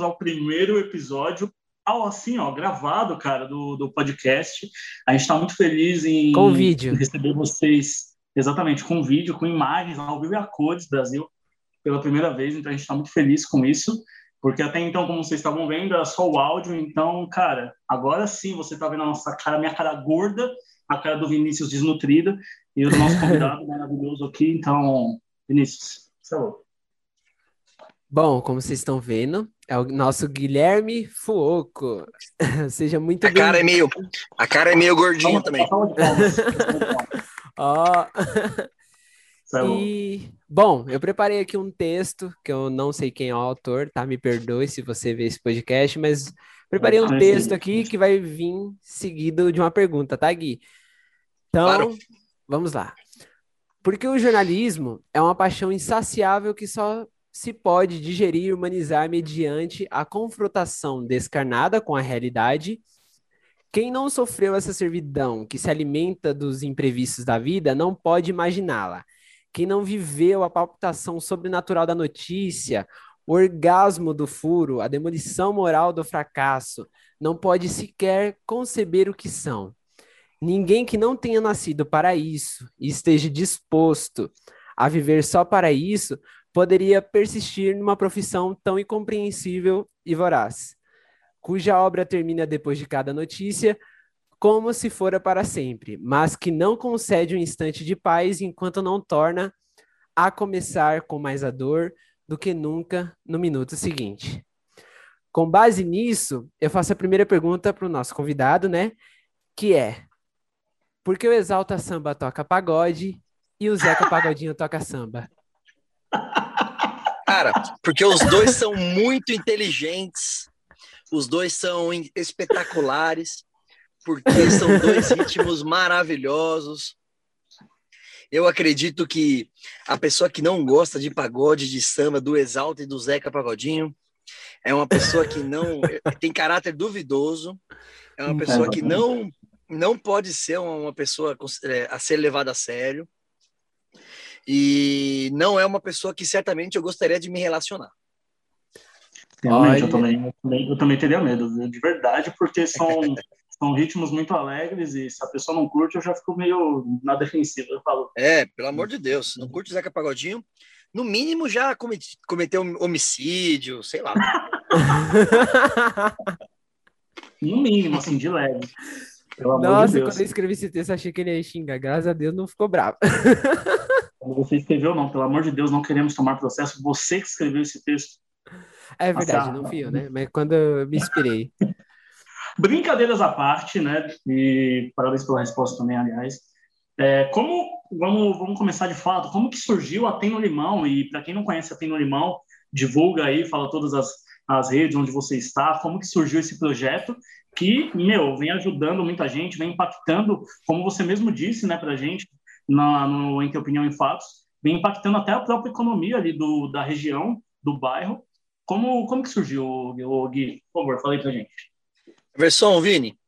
bem-vindos ao primeiro episódio, ao assim, ó, gravado, cara, do, do podcast. A gente está muito feliz em, com vídeo. receber vocês, exatamente, com vídeo, com imagens, ao vivo e a cores, Brasil, pela primeira vez, então a gente está muito feliz com isso, porque até então, como vocês estavam vendo, era só o áudio, então, cara, agora sim você está vendo a nossa cara, minha cara gorda, a cara do Vinícius desnutrida, e o nosso convidado maravilhoso aqui, então, Vinícius, louco. Bom, como vocês estão vendo, é o nosso Guilherme Fuoco. Seja muito a cara é meio A cara é meio gordinho também. Ó. e, bom, eu preparei aqui um texto, que eu não sei quem é o autor, tá? Me perdoe se você vê esse podcast, mas preparei um texto aqui que vai vir seguido de uma pergunta, tá, Gui? Então, claro. vamos lá. Porque o jornalismo é uma paixão insaciável que só se pode digerir e humanizar mediante a confrontação descarnada com a realidade. Quem não sofreu essa servidão, que se alimenta dos imprevistos da vida, não pode imaginá-la. Quem não viveu a palpitação sobrenatural da notícia, o orgasmo do furo, a demolição moral do fracasso, não pode sequer conceber o que são. Ninguém que não tenha nascido para isso e esteja disposto a viver só para isso poderia persistir numa profissão tão incompreensível e voraz, cuja obra termina depois de cada notícia, como se fora para sempre, mas que não concede um instante de paz enquanto não torna a começar com mais a dor do que nunca no minuto seguinte. Com base nisso, eu faço a primeira pergunta para o nosso convidado, né? Que é: por que o Exalta Samba toca pagode e o Zeca Pagodinho toca samba? Cara, porque os dois são muito inteligentes, os dois são espetaculares, porque são dois ritmos maravilhosos. Eu acredito que a pessoa que não gosta de pagode, de samba, do Exalta e do Zeca Pagodinho, é uma pessoa que não tem caráter duvidoso, é uma pessoa que não não pode ser uma pessoa é, a ser levada a sério. E não é uma pessoa que certamente eu gostaria de me relacionar. Realmente, eu também, eu também, eu também teria medo, de verdade, porque são, são ritmos muito alegres e se a pessoa não curte, eu já fico meio na defensiva. Eu falo. É, pelo amor de Deus, não curte o Zeca Pagodinho, no mínimo já cometi, cometeu homicídio, sei lá. no mínimo, assim, de leve. Nossa, de quando eu escrevi esse texto, achei que ele ia xingar. Graças a Deus, não ficou bravo. Você escreveu, não, pelo amor de Deus, não queremos tomar processo. Você que escreveu esse texto. É verdade, não fui eu, né? Mas quando eu me inspirei. Brincadeiras à parte, né? E parabéns pela resposta também, aliás. É, como vamos, vamos começar de fato? Como que surgiu a Tem no Limão? E para quem não conhece a Tem no Limão, divulga aí, fala todas as, as redes onde você está. Como que surgiu esse projeto? Que, meu, vem ajudando muita gente, vem impactando, como você mesmo disse, né, para gente, na, no Entre Opinião e Fatos, vem impactando até a própria economia ali do, da região, do bairro. Como, como que surgiu, o Gui? Por favor, fala aí pra gente. Versão, Vini,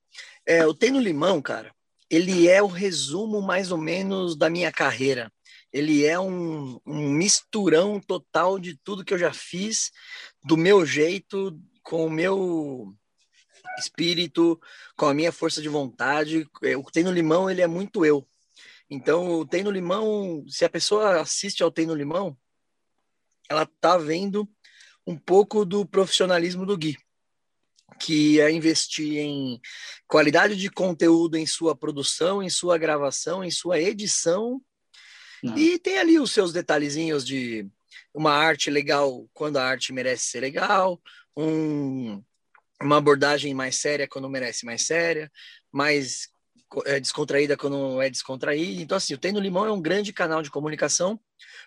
é, o Tem no Limão, cara, ele é o resumo mais ou menos da minha carreira. Ele é um, um misturão total de tudo que eu já fiz, do meu jeito, com o meu espírito, com a minha força de vontade. É, o Tem no Limão, ele é muito eu. Então, o Tem no Limão, se a pessoa assiste ao Tem no Limão, ela tá vendo um pouco do profissionalismo do Gui, que é investir em qualidade de conteúdo em sua produção, em sua gravação, em sua edição. Não. E tem ali os seus detalhezinhos de uma arte legal quando a arte merece ser legal, um, uma abordagem mais séria quando merece mais séria, mais é descontraída quando é descontraída. Então, assim, o Tem no Limão é um grande canal de comunicação,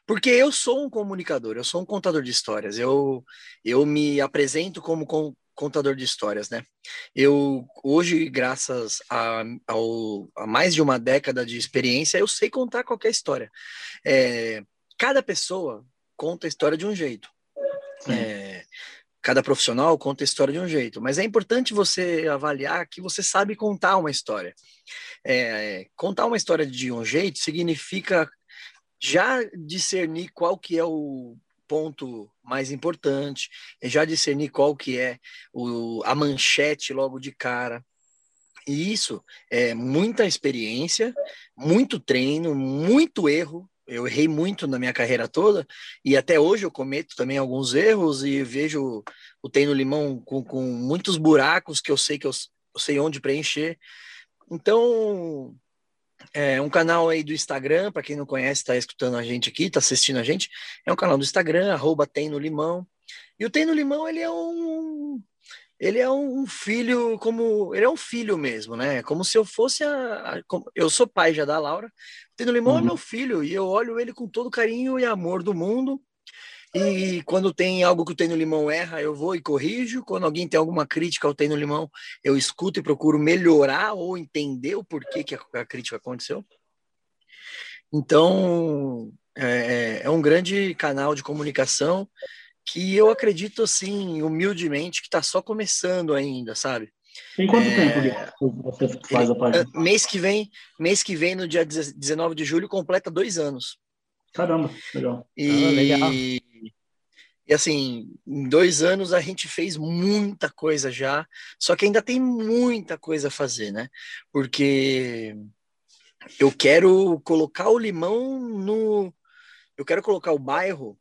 porque eu sou um comunicador, eu sou um contador de histórias. Eu, eu me apresento como com, contador de histórias, né? Eu, hoje, graças a, ao, a mais de uma década de experiência, eu sei contar qualquer história. É, cada pessoa conta a história de um jeito. É, cada profissional conta a história de um jeito, mas é importante você avaliar que você sabe contar uma história. É, contar uma história de um jeito significa já discernir qual que é o, ponto mais importante, já discernir qual que é o, a manchete logo de cara. E isso é muita experiência, muito treino, muito erro. Eu errei muito na minha carreira toda e até hoje eu cometo também alguns erros e vejo o Treino Limão com, com muitos buracos que eu sei que eu, eu sei onde preencher. Então, é um canal aí do Instagram, para quem não conhece, está escutando a gente aqui, está assistindo a gente, é um canal do Instagram, arroba tem no limão. E o Tem no Limão, ele é um ele é um filho como ele é um filho mesmo, né? Como se eu fosse a, a eu sou pai já da Laura. O Tem no Limão é uhum. é meu filho e eu olho ele com todo carinho e amor do mundo. E quando tem algo que o Tem no Limão erra, eu vou e corrijo. Quando alguém tem alguma crítica ao Tem no Limão, eu escuto e procuro melhorar ou entender o porquê que a, a crítica aconteceu. Então, é, é, um grande canal de comunicação que eu acredito, assim, humildemente, que está só começando ainda, sabe? Tem quanto é, tempo você faz a página? Mês que vem, mês que vem, no dia 19 de julho, completa dois anos. Caramba, legal. E, ah, legal. E assim, em dois anos a gente fez muita coisa já, só que ainda tem muita coisa a fazer, né? Porque eu quero colocar o limão no. Eu quero colocar o bairro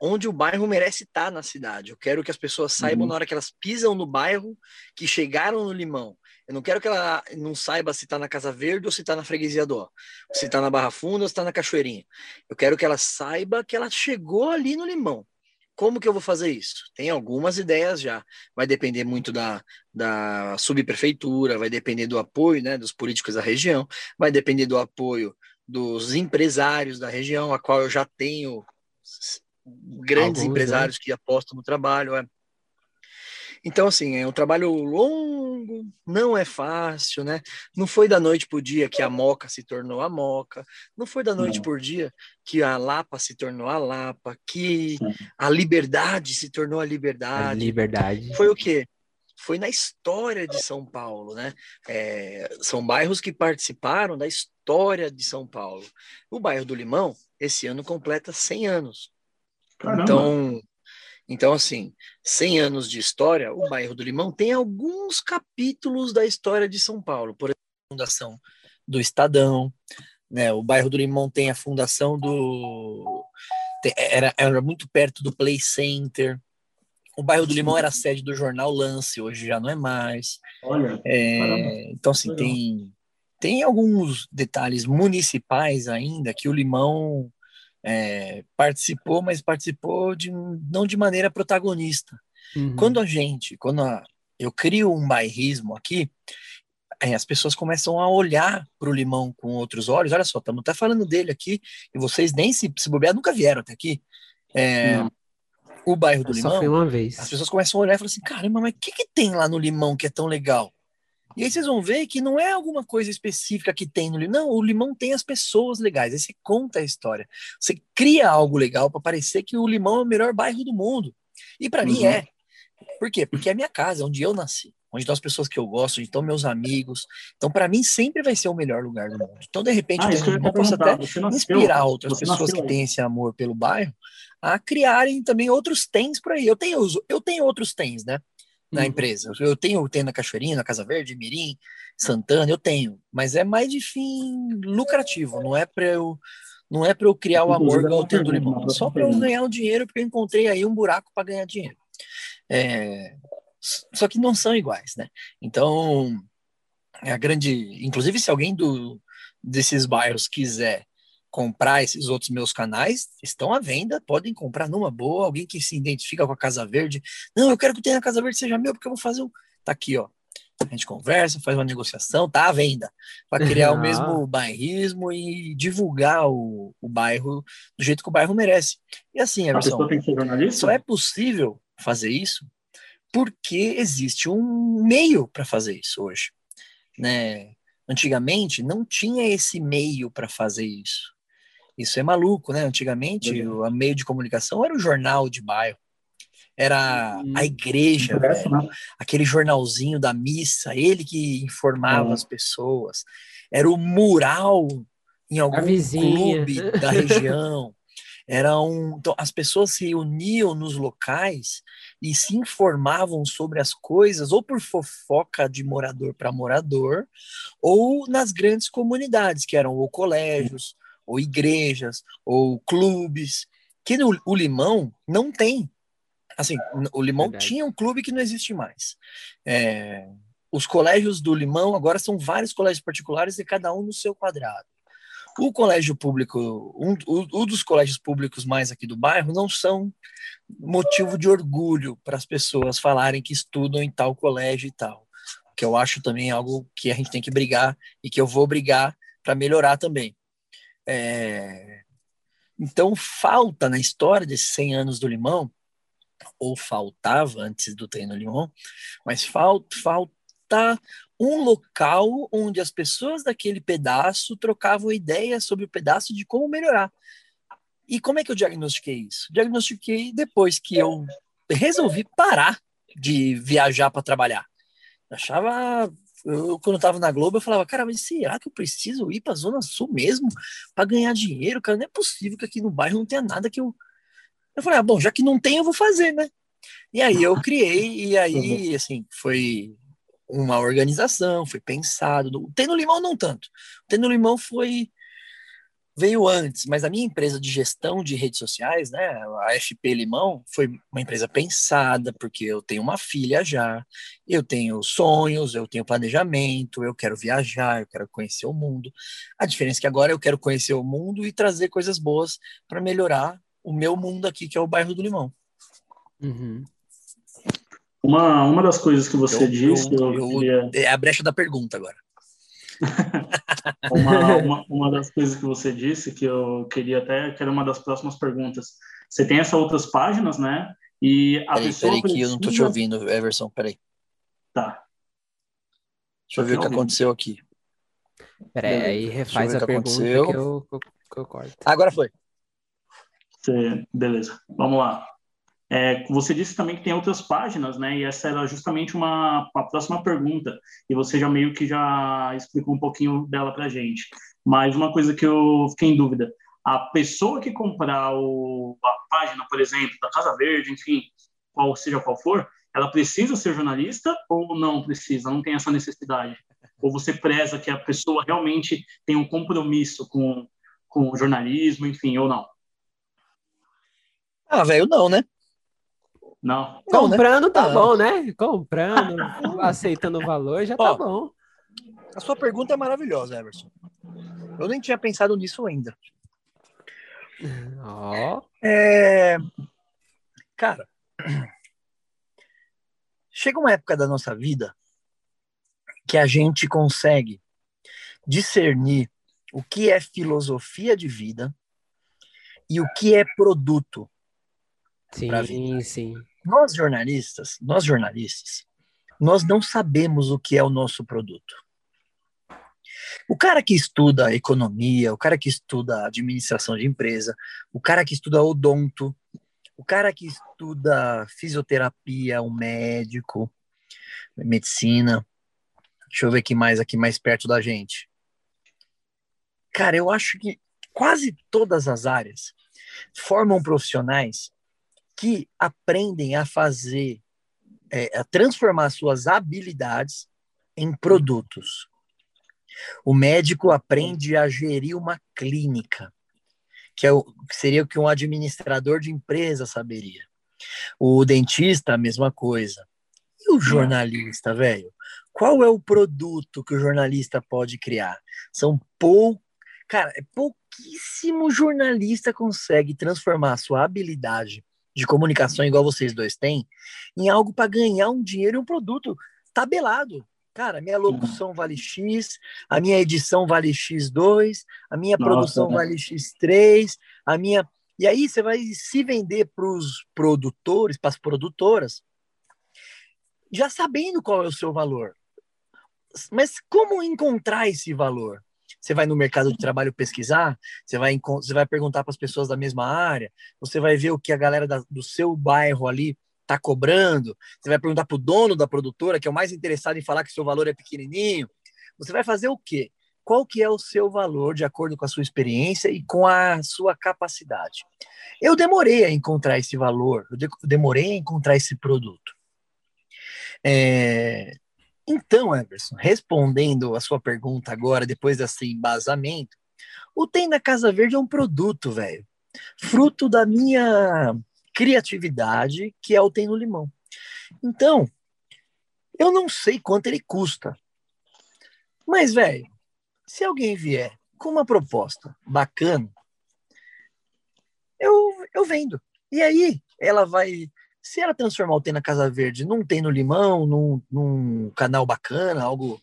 onde o bairro merece estar na cidade. Eu quero que as pessoas saibam uhum. na hora que elas pisam no bairro que chegaram no limão. Eu não quero que ela não saiba se está na Casa Verde ou se está na Freguesia do se está na Barra Funda ou se está na Cachoeirinha. Eu quero que ela saiba que ela chegou ali no limão. Como que eu vou fazer isso? Tem algumas ideias já. Vai depender muito da, da subprefeitura, vai depender do apoio né, dos políticos da região, vai depender do apoio dos empresários da região, a qual eu já tenho grandes Alguns, né? empresários né? que apostam no trabalho. É. Então, assim, é um trabalho longo, não é fácil, né? Não foi da noite para o dia que a Moca se tornou a Moca, não foi da noite por dia que a Lapa se tornou a Lapa, que a Liberdade se tornou a Liberdade. A liberdade. Foi o quê? Foi na história de São Paulo, né? É, são bairros que participaram da história de São Paulo. O bairro do Limão, esse ano, completa 100 anos. Caramba. Então, então, assim, 100 anos de história, o bairro do Limão tem alguns capítulos da história de São Paulo. Por exemplo, a fundação do Estadão, né? O bairro do Limão tem a fundação do... Era, era muito perto do Play Center. O bairro do Limão era a sede do jornal Lance, hoje já não é mais. Olha, é, então, assim, tem, tem alguns detalhes municipais ainda que o Limão é, participou, mas participou de, não de maneira protagonista. Uhum. Quando a gente, quando a, eu crio um bairrismo aqui, as pessoas começam a olhar para o limão com outros olhos. Olha só, estamos até falando dele aqui, e vocês nem se, se bobear, nunca vieram até aqui. É, o bairro do eu Limão. Só foi uma vez. As pessoas começam a olhar e falam assim: caramba, mas o que, que tem lá no Limão que é tão legal? E aí vocês vão ver que não é alguma coisa específica que tem no limão. Não, o limão tem as pessoas legais. Aí você conta a história. Você cria algo legal para parecer que o limão é o melhor bairro do mundo. E para uhum. mim é. Por quê? Porque é a minha casa, onde eu nasci, onde estão as pessoas que eu gosto, onde estão meus amigos. Então, para mim, sempre vai ser o melhor lugar do mundo. Então, de repente, ah, eu, eu posso até inspirar outras pessoas que têm esse amor pelo bairro a criarem também outros tens por aí. Eu tenho, eu tenho outros tens, né? Na uhum. empresa. Eu tenho, eu tenho na Cachoeirinha, na Casa Verde, Mirim, Santana, eu tenho, mas é mais de fim lucrativo, não é para eu não é para eu criar o amor igual o do limão, é só para eu ganhar o dinheiro porque eu encontrei aí um buraco para ganhar dinheiro. É, só que não são iguais, né? Então, é a grande, inclusive se alguém do desses bairros quiser comprar esses outros meus canais, estão à venda, podem comprar numa boa, alguém que se identifica com a Casa Verde, não, eu quero que tenha a Casa Verde seja meu, porque eu vou fazer um, tá aqui, ó, a gente conversa, faz uma negociação, tá à venda, para criar o mesmo bairrismo e divulgar o, o bairro do jeito que o bairro merece. E assim, Emerson, só é possível fazer isso porque existe um meio para fazer isso hoje, né? Antigamente não tinha esse meio para fazer isso. Isso é maluco, né? Antigamente, o meio de comunicação era o jornal de bairro, era a igreja, velho, né? aquele jornalzinho da missa, ele que informava é. as pessoas, era o mural em algum clube da região, Era um, então, as pessoas se uniam nos locais e se informavam sobre as coisas, ou por fofoca de morador para morador, ou nas grandes comunidades, que eram ou colégios, ou igrejas, ou clubes, que no, o Limão não tem. Assim, o Limão Verdade. tinha um clube que não existe mais. É, os colégios do Limão agora são vários colégios particulares e cada um no seu quadrado. O colégio público, um, um, dos colégios públicos mais aqui do bairro, não são motivo de orgulho para as pessoas falarem que estudam em tal colégio e tal. Que eu acho também algo que a gente tem que brigar e que eu vou brigar para melhorar também. É... Então, falta na história desses 100 anos do Limão, ou faltava antes do treino Limão, mas falta, falta um local onde as pessoas daquele pedaço trocavam ideias sobre o pedaço de como melhorar. E como é que eu diagnostiquei isso? Diagnostiquei depois que eu resolvi parar de viajar para trabalhar. Achava, eu, quando eu estava na Globo, eu falava, cara, mas será que eu preciso ir para a Zona Sul mesmo para ganhar dinheiro? Cara, não é possível que aqui no bairro não tenha nada que eu. Eu falei, ah, bom, já que não tem, eu vou fazer, né? E aí eu criei, e aí, assim, foi uma organização, foi pensado. Tem no Limão não tanto. Tem no Limão foi veio antes, mas a minha empresa de gestão de redes sociais, né, a FP Limão, foi uma empresa pensada, porque eu tenho uma filha já, eu tenho sonhos, eu tenho planejamento, eu quero viajar, eu quero conhecer o mundo. A diferença é que agora eu quero conhecer o mundo e trazer coisas boas para melhorar o meu mundo aqui, que é o bairro do Limão. Uhum. Uma, uma das coisas que você eu, disse. Eu, eu, queria... É a brecha da pergunta agora. uma, uma, uma, das coisas que você disse que eu queria até, que era uma das próximas perguntas. Você tem essas outras páginas, né? E a peraí, pessoa. Peraí, precisa... que eu não tô te ouvindo, Everson, peraí. Tá. Deixa eu ver o que aconteceu aqui. Peraí, aí refaz a pergunta aconteceu. que eu, que eu corto. Agora foi. Beleza, vamos lá. É, você disse também que tem outras páginas, né? E essa era justamente uma, uma próxima pergunta. E você já meio que já explicou um pouquinho dela para gente. Mas uma coisa que eu fiquei em dúvida: a pessoa que comprar o, a página, por exemplo, da Casa Verde, enfim, qual seja qual for, ela precisa ser jornalista ou não precisa? Não tem essa necessidade? Ou você preza que a pessoa realmente tem um compromisso com, com o jornalismo, enfim, ou não? Ah, velho, não, né? Não. Comprando tá ah. bom, né? Comprando, aceitando o valor, já tá Ó, bom. A sua pergunta é maravilhosa, Everson. Eu nem tinha pensado nisso ainda. Ó. É... Cara, chega uma época da nossa vida que a gente consegue discernir o que é filosofia de vida e o que é produto. Sim, sim. Nós jornalistas, nós jornalistas, nós não sabemos o que é o nosso produto. O cara que estuda economia, o cara que estuda administração de empresa, o cara que estuda odonto, o cara que estuda fisioterapia, um médico, medicina. Deixa eu ver aqui mais aqui mais perto da gente. Cara, eu acho que quase todas as áreas formam profissionais que aprendem a fazer, é, a transformar suas habilidades em produtos. O médico aprende a gerir uma clínica, que, é o, que seria o que um administrador de empresa saberia. O dentista, a mesma coisa. E o jornalista, velho? Qual é o produto que o jornalista pode criar? São poucos. Cara, é pouquíssimo jornalista consegue transformar sua habilidade de comunicação igual vocês dois têm, em algo para ganhar um dinheiro e um produto tabelado. Cara, minha locução vale X, a minha edição vale X2, a minha Nossa, produção né? vale X3, a minha. E aí você vai se vender para os produtores, para as produtoras, já sabendo qual é o seu valor. Mas como encontrar esse valor? Você vai no mercado de trabalho pesquisar, você vai, você vai perguntar para as pessoas da mesma área, você vai ver o que a galera da, do seu bairro ali está cobrando, você vai perguntar para o dono da produtora, que é o mais interessado em falar que seu valor é pequenininho. Você vai fazer o quê? qual que é o seu valor de acordo com a sua experiência e com a sua capacidade. Eu demorei a encontrar esse valor, eu demorei a encontrar esse produto. É, então, Everson, respondendo a sua pergunta agora, depois desse embasamento, o Tem na Casa Verde é um produto, velho, fruto da minha criatividade, que é o Tem no Limão. Então, eu não sei quanto ele custa. Mas, velho, se alguém vier com uma proposta bacana, eu, eu vendo. E aí, ela vai. Se ela transformar o Tem na Casa Verde num Tem no Limão, num, num canal bacana, algo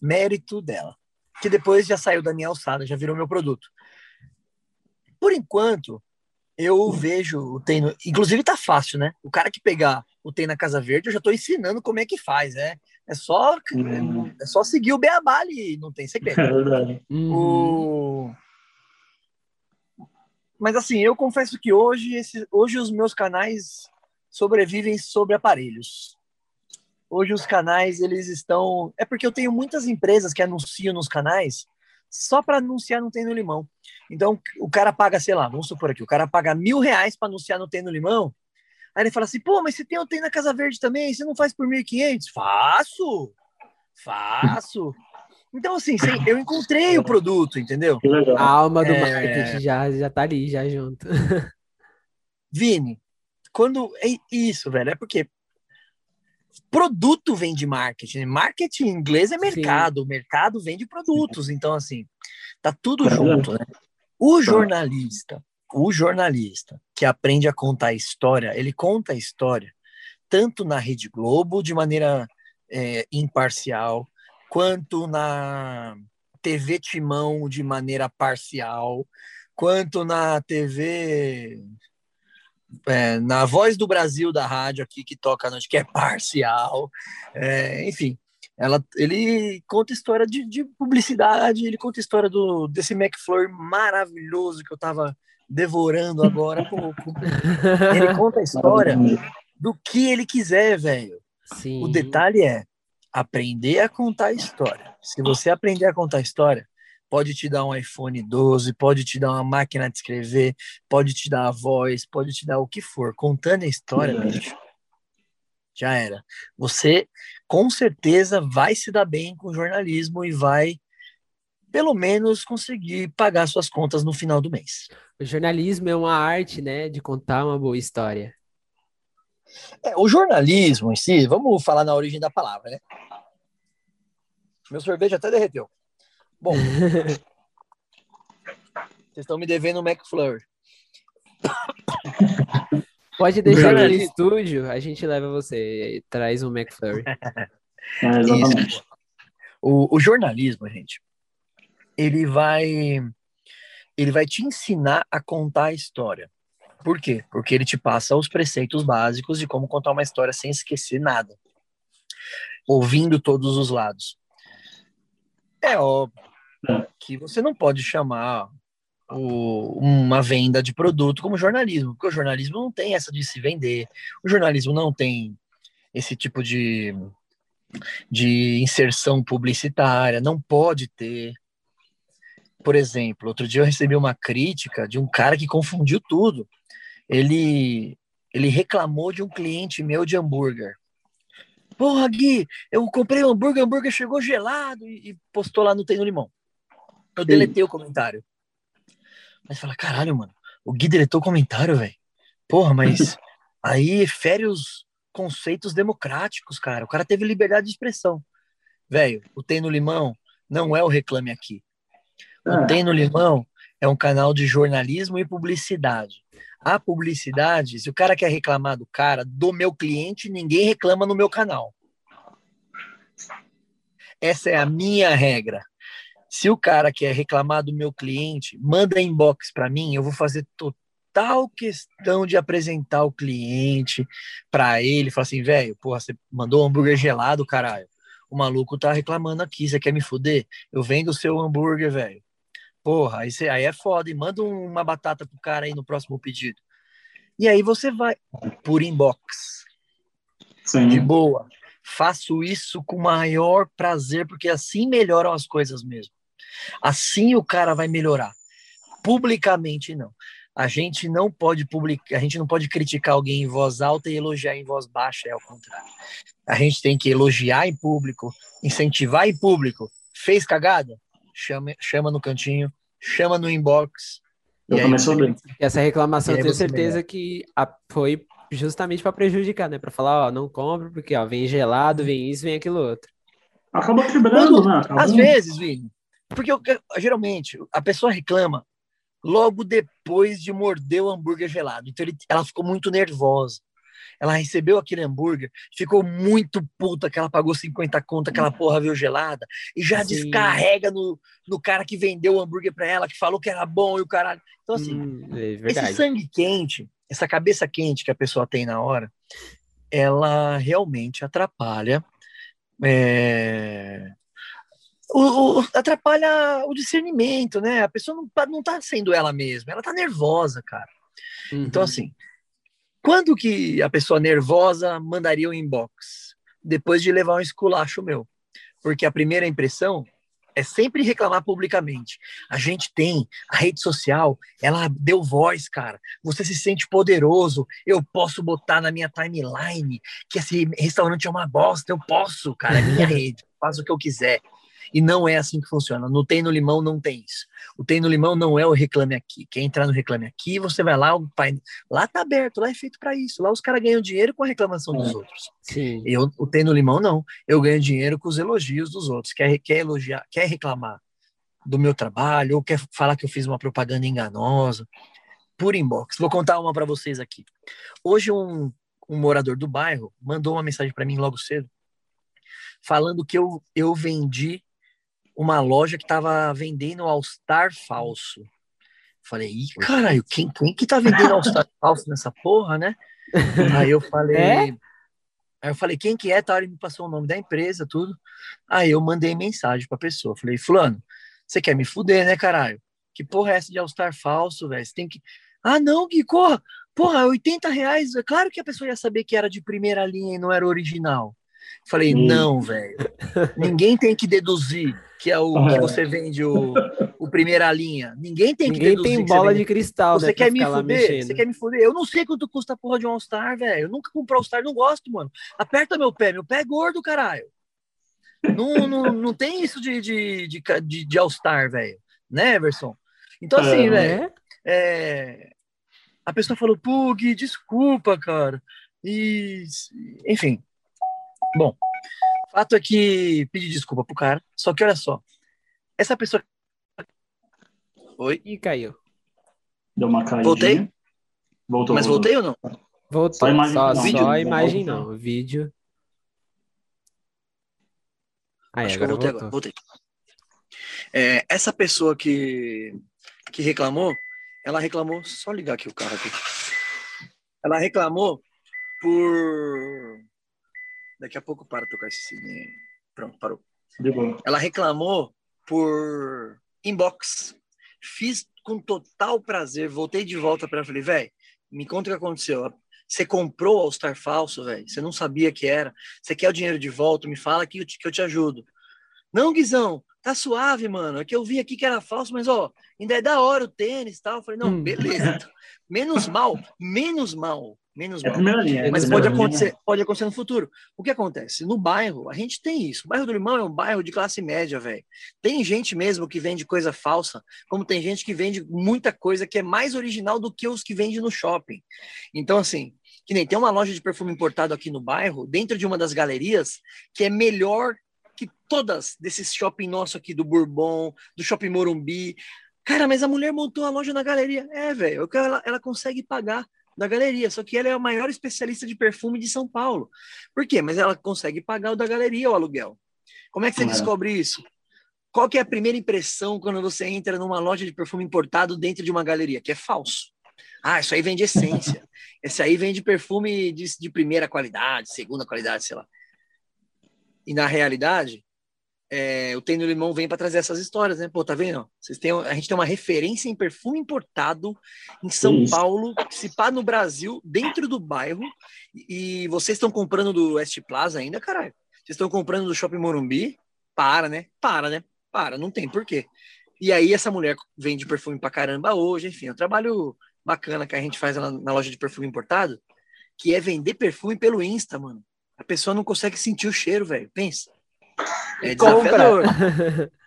mérito dela. Que depois já saiu da minha alçada, já virou meu produto. Por enquanto, eu vejo o Tem no... Inclusive tá fácil, né? O cara que pegar o Tem na Casa Verde, eu já tô ensinando como é que faz, né? É só, uhum. é só seguir o beabá ali, não tem segredo. É verdade. O... Mas assim, eu confesso que hoje, esse, hoje os meus canais sobrevivem sobre aparelhos. Hoje os canais, eles estão... É porque eu tenho muitas empresas que anunciam nos canais só para anunciar no Tem no Limão. Então, o cara paga, sei lá, vamos supor aqui, o cara paga mil reais para anunciar no Tem no Limão, Aí ele fala assim, pô, mas você tem o tem na Casa Verde também, você não faz por 1.500? Faço, faço. Então, assim, eu encontrei o produto, entendeu? A alma do é... marketing já, já tá ali, já junto. Vini, quando... É isso, velho, é porque produto vem de marketing. Marketing em inglês é mercado, Sim. o mercado vende produtos. Então, assim, tá tudo junto, né? O jornalista, o jornalista que aprende a contar história, ele conta a história tanto na Rede Globo, de maneira é, imparcial, quanto na TV Timão, de maneira parcial, quanto na TV. É, na Voz do Brasil da rádio aqui, que toca noite, que é parcial. É, enfim, ela, ele conta história de, de, publicidade, ele conta história do, desse McFlurry maravilhoso que eu estava devorando agora há pouco. Ele conta a história do que ele quiser, velho. O detalhe é aprender a contar a história. Se você aprender a contar a história, pode te dar um iPhone 12, pode te dar uma máquina de escrever, pode te dar a voz, pode te dar o que for. Contando a história, bicho, já era. Você com certeza vai se dar bem com jornalismo e vai pelo menos conseguir pagar suas contas no final do mês. O jornalismo é uma arte, né, de contar uma boa história. É, o jornalismo em si, vamos falar na origem da palavra, né? Meu sorvete até derreteu. Bom, vocês estão me devendo um McFlurry. Pode deixar aqui no estúdio, a gente leva você, traz um McFlurry. É, o, o jornalismo, gente, ele vai ele vai te ensinar a contar a história. Por quê? Porque ele te passa os preceitos básicos de como contar uma história sem esquecer nada. Ouvindo todos os lados. É óbvio que você não pode chamar o, uma venda de produto como jornalismo, porque o jornalismo não tem essa de se vender, o jornalismo não tem esse tipo de, de inserção publicitária, não pode ter. Por exemplo, outro dia eu recebi uma crítica de um cara que confundiu tudo. Ele, ele reclamou de um cliente meu de hambúrguer. Porra, Gui, eu comprei um hambúrguer, o hambúrguer chegou gelado e, e postou lá no Tem no Limão. Eu deletei o comentário. Mas fala, caralho, mano, o Gui deletou o comentário, velho. Porra, mas aí fere os conceitos democráticos, cara. O cara teve liberdade de expressão. Velho, o Tem no Limão não é o Reclame Aqui. O ah. Tem no Limão é um canal de jornalismo e publicidade. A publicidade, se o cara quer reclamar do cara, do meu cliente, ninguém reclama no meu canal. Essa é a minha regra. Se o cara quer reclamar do meu cliente, manda inbox para mim, eu vou fazer total questão de apresentar o cliente para ele, falar assim, velho, porra, você mandou um hambúrguer gelado, caralho. O maluco tá reclamando aqui, você quer me fuder? Eu vendo o seu hambúrguer, velho. Porra, aí, você, aí é foda. E manda uma batata pro cara aí no próximo pedido. E aí você vai por inbox. Sim. De boa. Faço isso com maior prazer, porque assim melhoram as coisas mesmo. Assim o cara vai melhorar. Publicamente não. A gente não pode publicar, a gente não pode criticar alguém em voz alta e elogiar em voz baixa, é o contrário. A gente tem que elogiar em público, incentivar em público. Fez cagada? Chama, chama no cantinho, chama no inbox. Eu começo bem. Essa reclamação eu tenho certeza melhor. que foi justamente para prejudicar, né? Para falar, ó, não compro porque ó, vem gelado, vem isso, vem aquilo outro. Acaba quebrando, né? Acabou. Às vezes, Vini. Porque eu, geralmente a pessoa reclama logo depois de morder o hambúrguer gelado. Então ele, ela ficou muito nervosa. Ela recebeu aquele hambúrguer, ficou muito puta que ela pagou 50 conto, aquela porra veio gelada, e já Sim. descarrega no, no cara que vendeu o hambúrguer para ela, que falou que era bom e o caralho. Então, assim, hum, é esse sangue quente, essa cabeça quente que a pessoa tem na hora, ela realmente atrapalha. É, o, o, atrapalha o discernimento, né? A pessoa não, tá, não tá sendo ela mesma, ela tá nervosa, cara. Uhum. Então, assim, quando que a pessoa nervosa mandaria o um inbox? Depois de levar um esculacho meu. Porque a primeira impressão é sempre reclamar publicamente. A gente tem a rede social, ela deu voz, cara. Você se sente poderoso. Eu posso botar na minha timeline que esse restaurante é uma bosta. Eu posso, cara. É minha rede. Faz o que eu quiser. E não é assim que funciona. No Tem no Limão não tem isso. O Tem no Limão não é o Reclame Aqui. Quer entrar no Reclame Aqui, você vai lá, o pai... lá tá aberto, lá é feito para isso. Lá os caras ganham dinheiro com a reclamação dos é. outros. Sim. Eu, o Tem no Limão não. Eu ganho dinheiro com os elogios dos outros. Quer, quer elogiar, quer reclamar do meu trabalho, ou quer falar que eu fiz uma propaganda enganosa, por inbox. Vou contar uma para vocês aqui. Hoje um, um morador do bairro mandou uma mensagem para mim logo cedo, falando que eu, eu vendi uma loja que tava vendendo All-Star falso. Falei, ih, caralho, quem, quem que tá vendendo All-Star falso nessa porra, né? Aí eu falei. É? Aí eu falei, quem que é? Tá, ele me passou o nome da empresa, tudo. Aí eu mandei mensagem pra pessoa. Falei, Fulano, você quer me fuder, né, caralho? Que porra é essa de All-Star falso, velho? Você tem que. Ah, não, Gui, corra! Porra, 80 reais. É claro que a pessoa ia saber que era de primeira linha e não era original. Falei, hum. não, velho. Ninguém tem que deduzir que é o que você vende o, o primeira linha. Ninguém tem Ninguém que tem bola de cristal, você né, quer me fuder? Você quer me fuder? Eu não sei quanto custa a porra de um All-Star, velho. Eu nunca comprei All-Star, não gosto, mano. Aperta meu pé, meu pé é gordo, caralho. Não, não, não tem isso de, de, de, de, de All-Star, velho. Né, Everson? Então, assim, é. velho. É, a pessoa falou, Pug, desculpa, cara. E, enfim. Bom, Fato é que pedi desculpa pro cara. Só que olha só. Essa pessoa. Oi? E caiu. Deu uma caída. Voltei? Voltou. Mas voltei ou não? Voltou. Só imagem só, não. Vídeo? Só imagem não. O vídeo. Aí, Acho agora que eu voltei voltou. agora. Voltei. É, essa pessoa que, que reclamou, ela reclamou. Só ligar aqui o carro aqui. Ela reclamou por Daqui a pouco para tocar esse cine. Pronto, parou. Ela reclamou por inbox. Fiz com total prazer. Voltei de volta para ela. Falei, velho, me conta o que aconteceu. Você comprou o All-Star falso, velho. Você não sabia que era. Você quer o dinheiro de volta? Me fala que eu te, que eu te ajudo. Não, Guizão, tá suave, mano. É que eu vi aqui que era falso, mas ó, ainda é da hora o tênis e tal. Eu falei, não, hum. beleza. menos mal, menos mal menos é mal. Linha, Mas pode acontecer, linha. pode acontecer no futuro. O que acontece? No bairro, a gente tem isso. O bairro do Limão é um bairro de classe média, velho. Tem gente mesmo que vende coisa falsa, como tem gente que vende muita coisa que é mais original do que os que vende no shopping. Então, assim, que nem tem uma loja de perfume importado aqui no bairro, dentro de uma das galerias, que é melhor que todas desses shopping nosso aqui, do Bourbon, do Shopping Morumbi. Cara, mas a mulher montou a loja na galeria. É, velho, ela, ela consegue pagar da galeria, só que ela é a maior especialista de perfume de São Paulo. Por quê? Mas ela consegue pagar o da galeria, o aluguel. Como é que você é. descobre isso? Qual que é a primeira impressão quando você entra numa loja de perfume importado dentro de uma galeria? Que é falso. Ah, isso aí vende essência. Esse aí vende perfume de, de primeira qualidade, segunda qualidade, sei lá. E na realidade, é, o no Limão vem para trazer essas histórias, né? Pô, tá vendo? Vocês têm, a gente tem uma referência em perfume importado em São Isso. Paulo, se pá no Brasil, dentro do bairro, e vocês estão comprando do West Plaza ainda, caralho? Vocês estão comprando do Shopping Morumbi? Para, né? Para, né? Para, não tem porquê. E aí essa mulher vende perfume pra caramba hoje, enfim, é um trabalho bacana que a gente faz na, na loja de perfume importado, que é vender perfume pelo Insta, mano. A pessoa não consegue sentir o cheiro, velho. Pensa. É desafiador.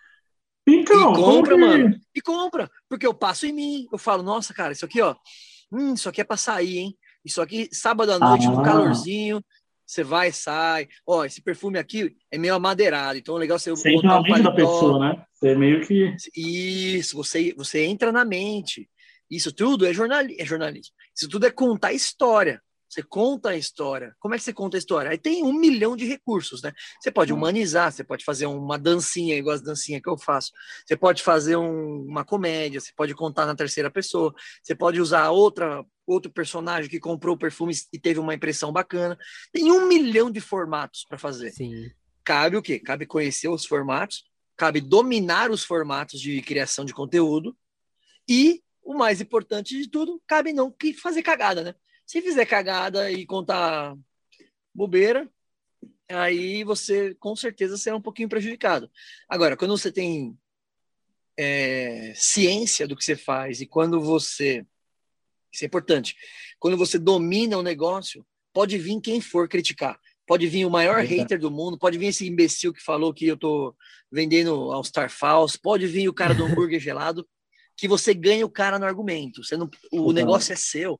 Então, e compra, que... mano. E compra. Porque eu passo em mim. Eu falo, nossa, cara, isso aqui, ó. Hum, isso aqui é pra sair, hein? Isso aqui, sábado à noite, ah. no calorzinho. Você vai, sai. Ó, esse perfume aqui é meio amadeirado, então é legal você Sente botar um da pessoa, né? Você meio que... Isso, você, você entra na mente. Isso tudo é, jornal, é jornalismo. Isso tudo é contar história. Você conta a história. Como é que você conta a história? Aí tem um milhão de recursos, né? Você pode hum. humanizar, você pode fazer uma dancinha, igual as dancinhas que eu faço. Você pode fazer um, uma comédia, você pode contar na terceira pessoa, você pode usar outra, outro personagem que comprou o perfume e teve uma impressão bacana. Tem um milhão de formatos para fazer. Sim. Cabe o quê? Cabe conhecer os formatos, cabe dominar os formatos de criação de conteúdo e, o mais importante de tudo, cabe não que fazer cagada, né? Se fizer cagada e contar bobeira, aí você com certeza será um pouquinho prejudicado. Agora, quando você tem é, ciência do que você faz e quando você. Isso é importante. Quando você domina o negócio, pode vir quem for criticar. Pode vir o maior hater do mundo, pode vir esse imbecil que falou que eu tô vendendo ao Star Falls, pode vir o cara do hambúrguer gelado, que você ganha o cara no argumento. Você não, o negócio é seu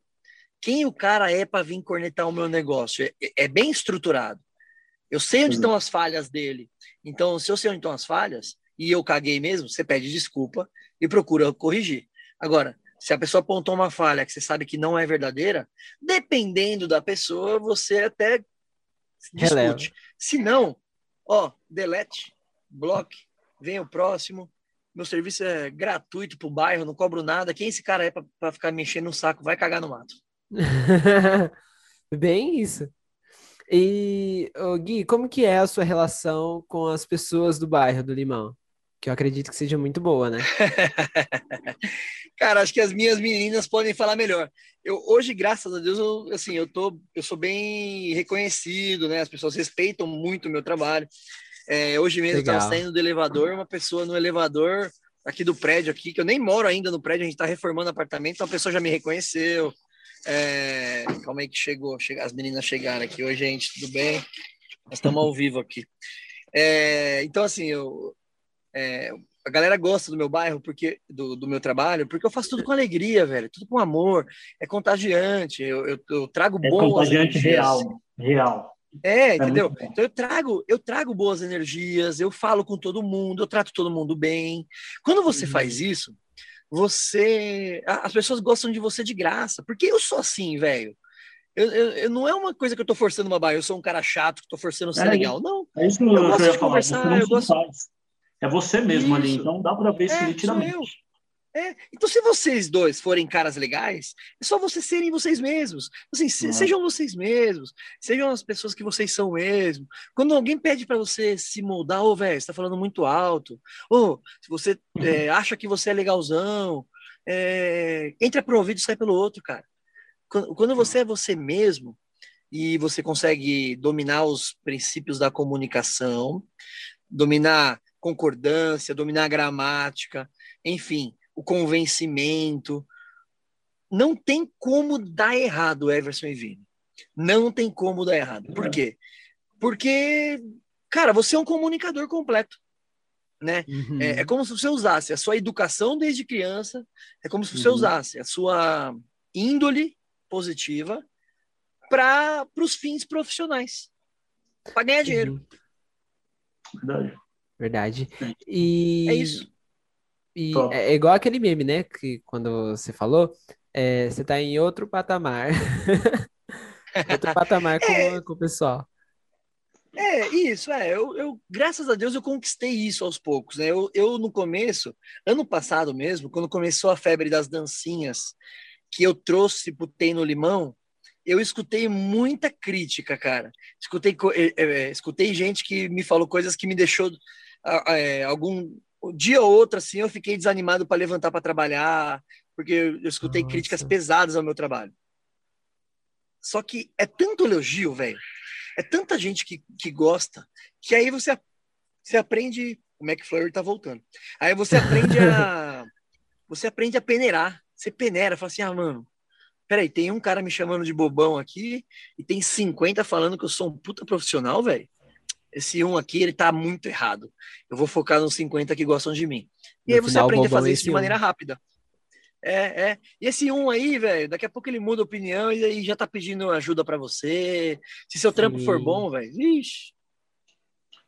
quem o cara é para vir cornetar o meu negócio. É, é, bem estruturado. Eu sei onde estão as falhas dele. Então, se eu sei onde estão as falhas e eu caguei mesmo, você pede desculpa e procura corrigir. Agora, se a pessoa apontou uma falha que você sabe que não é verdadeira, dependendo da pessoa, você até discute. Releva. Se não, ó, delete, bloque, vem o próximo. Meu serviço é gratuito pro bairro, não cobro nada. Quem esse cara é para ficar mexendo no saco? Vai cagar no mato. Bem isso. E, ô, Gui, como que é a sua relação com as pessoas do bairro do Limão? Que eu acredito que seja muito boa, né? Cara, acho que as minhas meninas podem falar melhor. Eu hoje, graças a Deus, eu, assim, eu tô, eu sou bem reconhecido, né? As pessoas respeitam muito o meu trabalho. É, hoje mesmo estava saindo do elevador, uma pessoa no elevador aqui do prédio aqui, que eu nem moro ainda no prédio, a gente está reformando apartamento, então a pessoa já me reconheceu, é, calma aí que chegou, as meninas chegaram aqui. Oi, gente, tudo bem? Nós estamos ao vivo aqui. É, então, assim, eu, é, a galera gosta do meu bairro, porque do, do, meu trabalho, porque eu faço tudo com alegria, velho, tudo com amor, é contagiante, eu, eu, eu trago é boas contagiante energias. real, real. É, é entendeu? então eu trago, eu trago boas energias, eu falo com todo mundo, eu trato todo mundo bem. Quando você uhum. faz isso, você. As pessoas gostam de você de graça. Porque eu sou assim, velho. Eu, eu, eu, não é uma coisa que eu tô forçando uma barra, eu sou um cara chato que tô forçando ser é, legal. Não. É isso que eu, eu gosto de conversar, eu gosto. Faz. É você mesmo isso. ali, então dá para ver isso é, nitidamente. É, então, se vocês dois forem caras legais, é só vocês serem vocês mesmos. Assim, uhum. Sejam vocês mesmos, sejam as pessoas que vocês são mesmo. Quando alguém pede para você se moldar, ô, oh, velho, você tá falando muito alto, ou oh, se você uhum. é, acha que você é legalzão, é, entra por um ouvido e sai pelo outro, cara. Quando, quando você é você mesmo e você consegue dominar os princípios da comunicação, dominar concordância, dominar gramática, enfim, o convencimento. Não tem como dar errado, Everson e Vini. Não tem como dar errado. Por quê? Porque, cara, você é um comunicador completo. Né? Uhum. É, é, como se você usasse a sua educação desde criança, é como se você uhum. usasse a sua índole positiva para os fins profissionais, para ganhar dinheiro. Uhum. Verdade. Verdade. E é isso. E é, é igual aquele meme, né? Que quando você falou, é, você tá em outro patamar. outro patamar com, é, com o pessoal. É, isso, é. Eu, eu, graças a Deus, eu conquistei isso aos poucos, né? Eu, eu, no começo, ano passado mesmo, quando começou a febre das dancinhas, que eu trouxe pro Tem no Limão, eu escutei muita crítica, cara. Escutei, é, é, escutei gente que me falou coisas que me deixou é, algum um dia ou outro, assim, eu fiquei desanimado para levantar para trabalhar, porque eu escutei Nossa. críticas pesadas ao meu trabalho. Só que é tanto elogio, velho. É tanta gente que, que gosta, que aí você, você aprende o McFlurry tá voltando. Aí você aprende a. você aprende a peneirar. Você peneira, fala assim, ah, mano, peraí, tem um cara me chamando de bobão aqui e tem 50 falando que eu sou um puta profissional, velho. Esse um aqui, ele tá muito errado. Eu vou focar nos 50 que gostam de mim. E no aí você final, aprende a fazer isso de maneira um. rápida. É, é. E esse um aí, velho, daqui a pouco ele muda a opinião e aí já tá pedindo ajuda para você. Se seu trampo Sim. for bom, velho, vixe.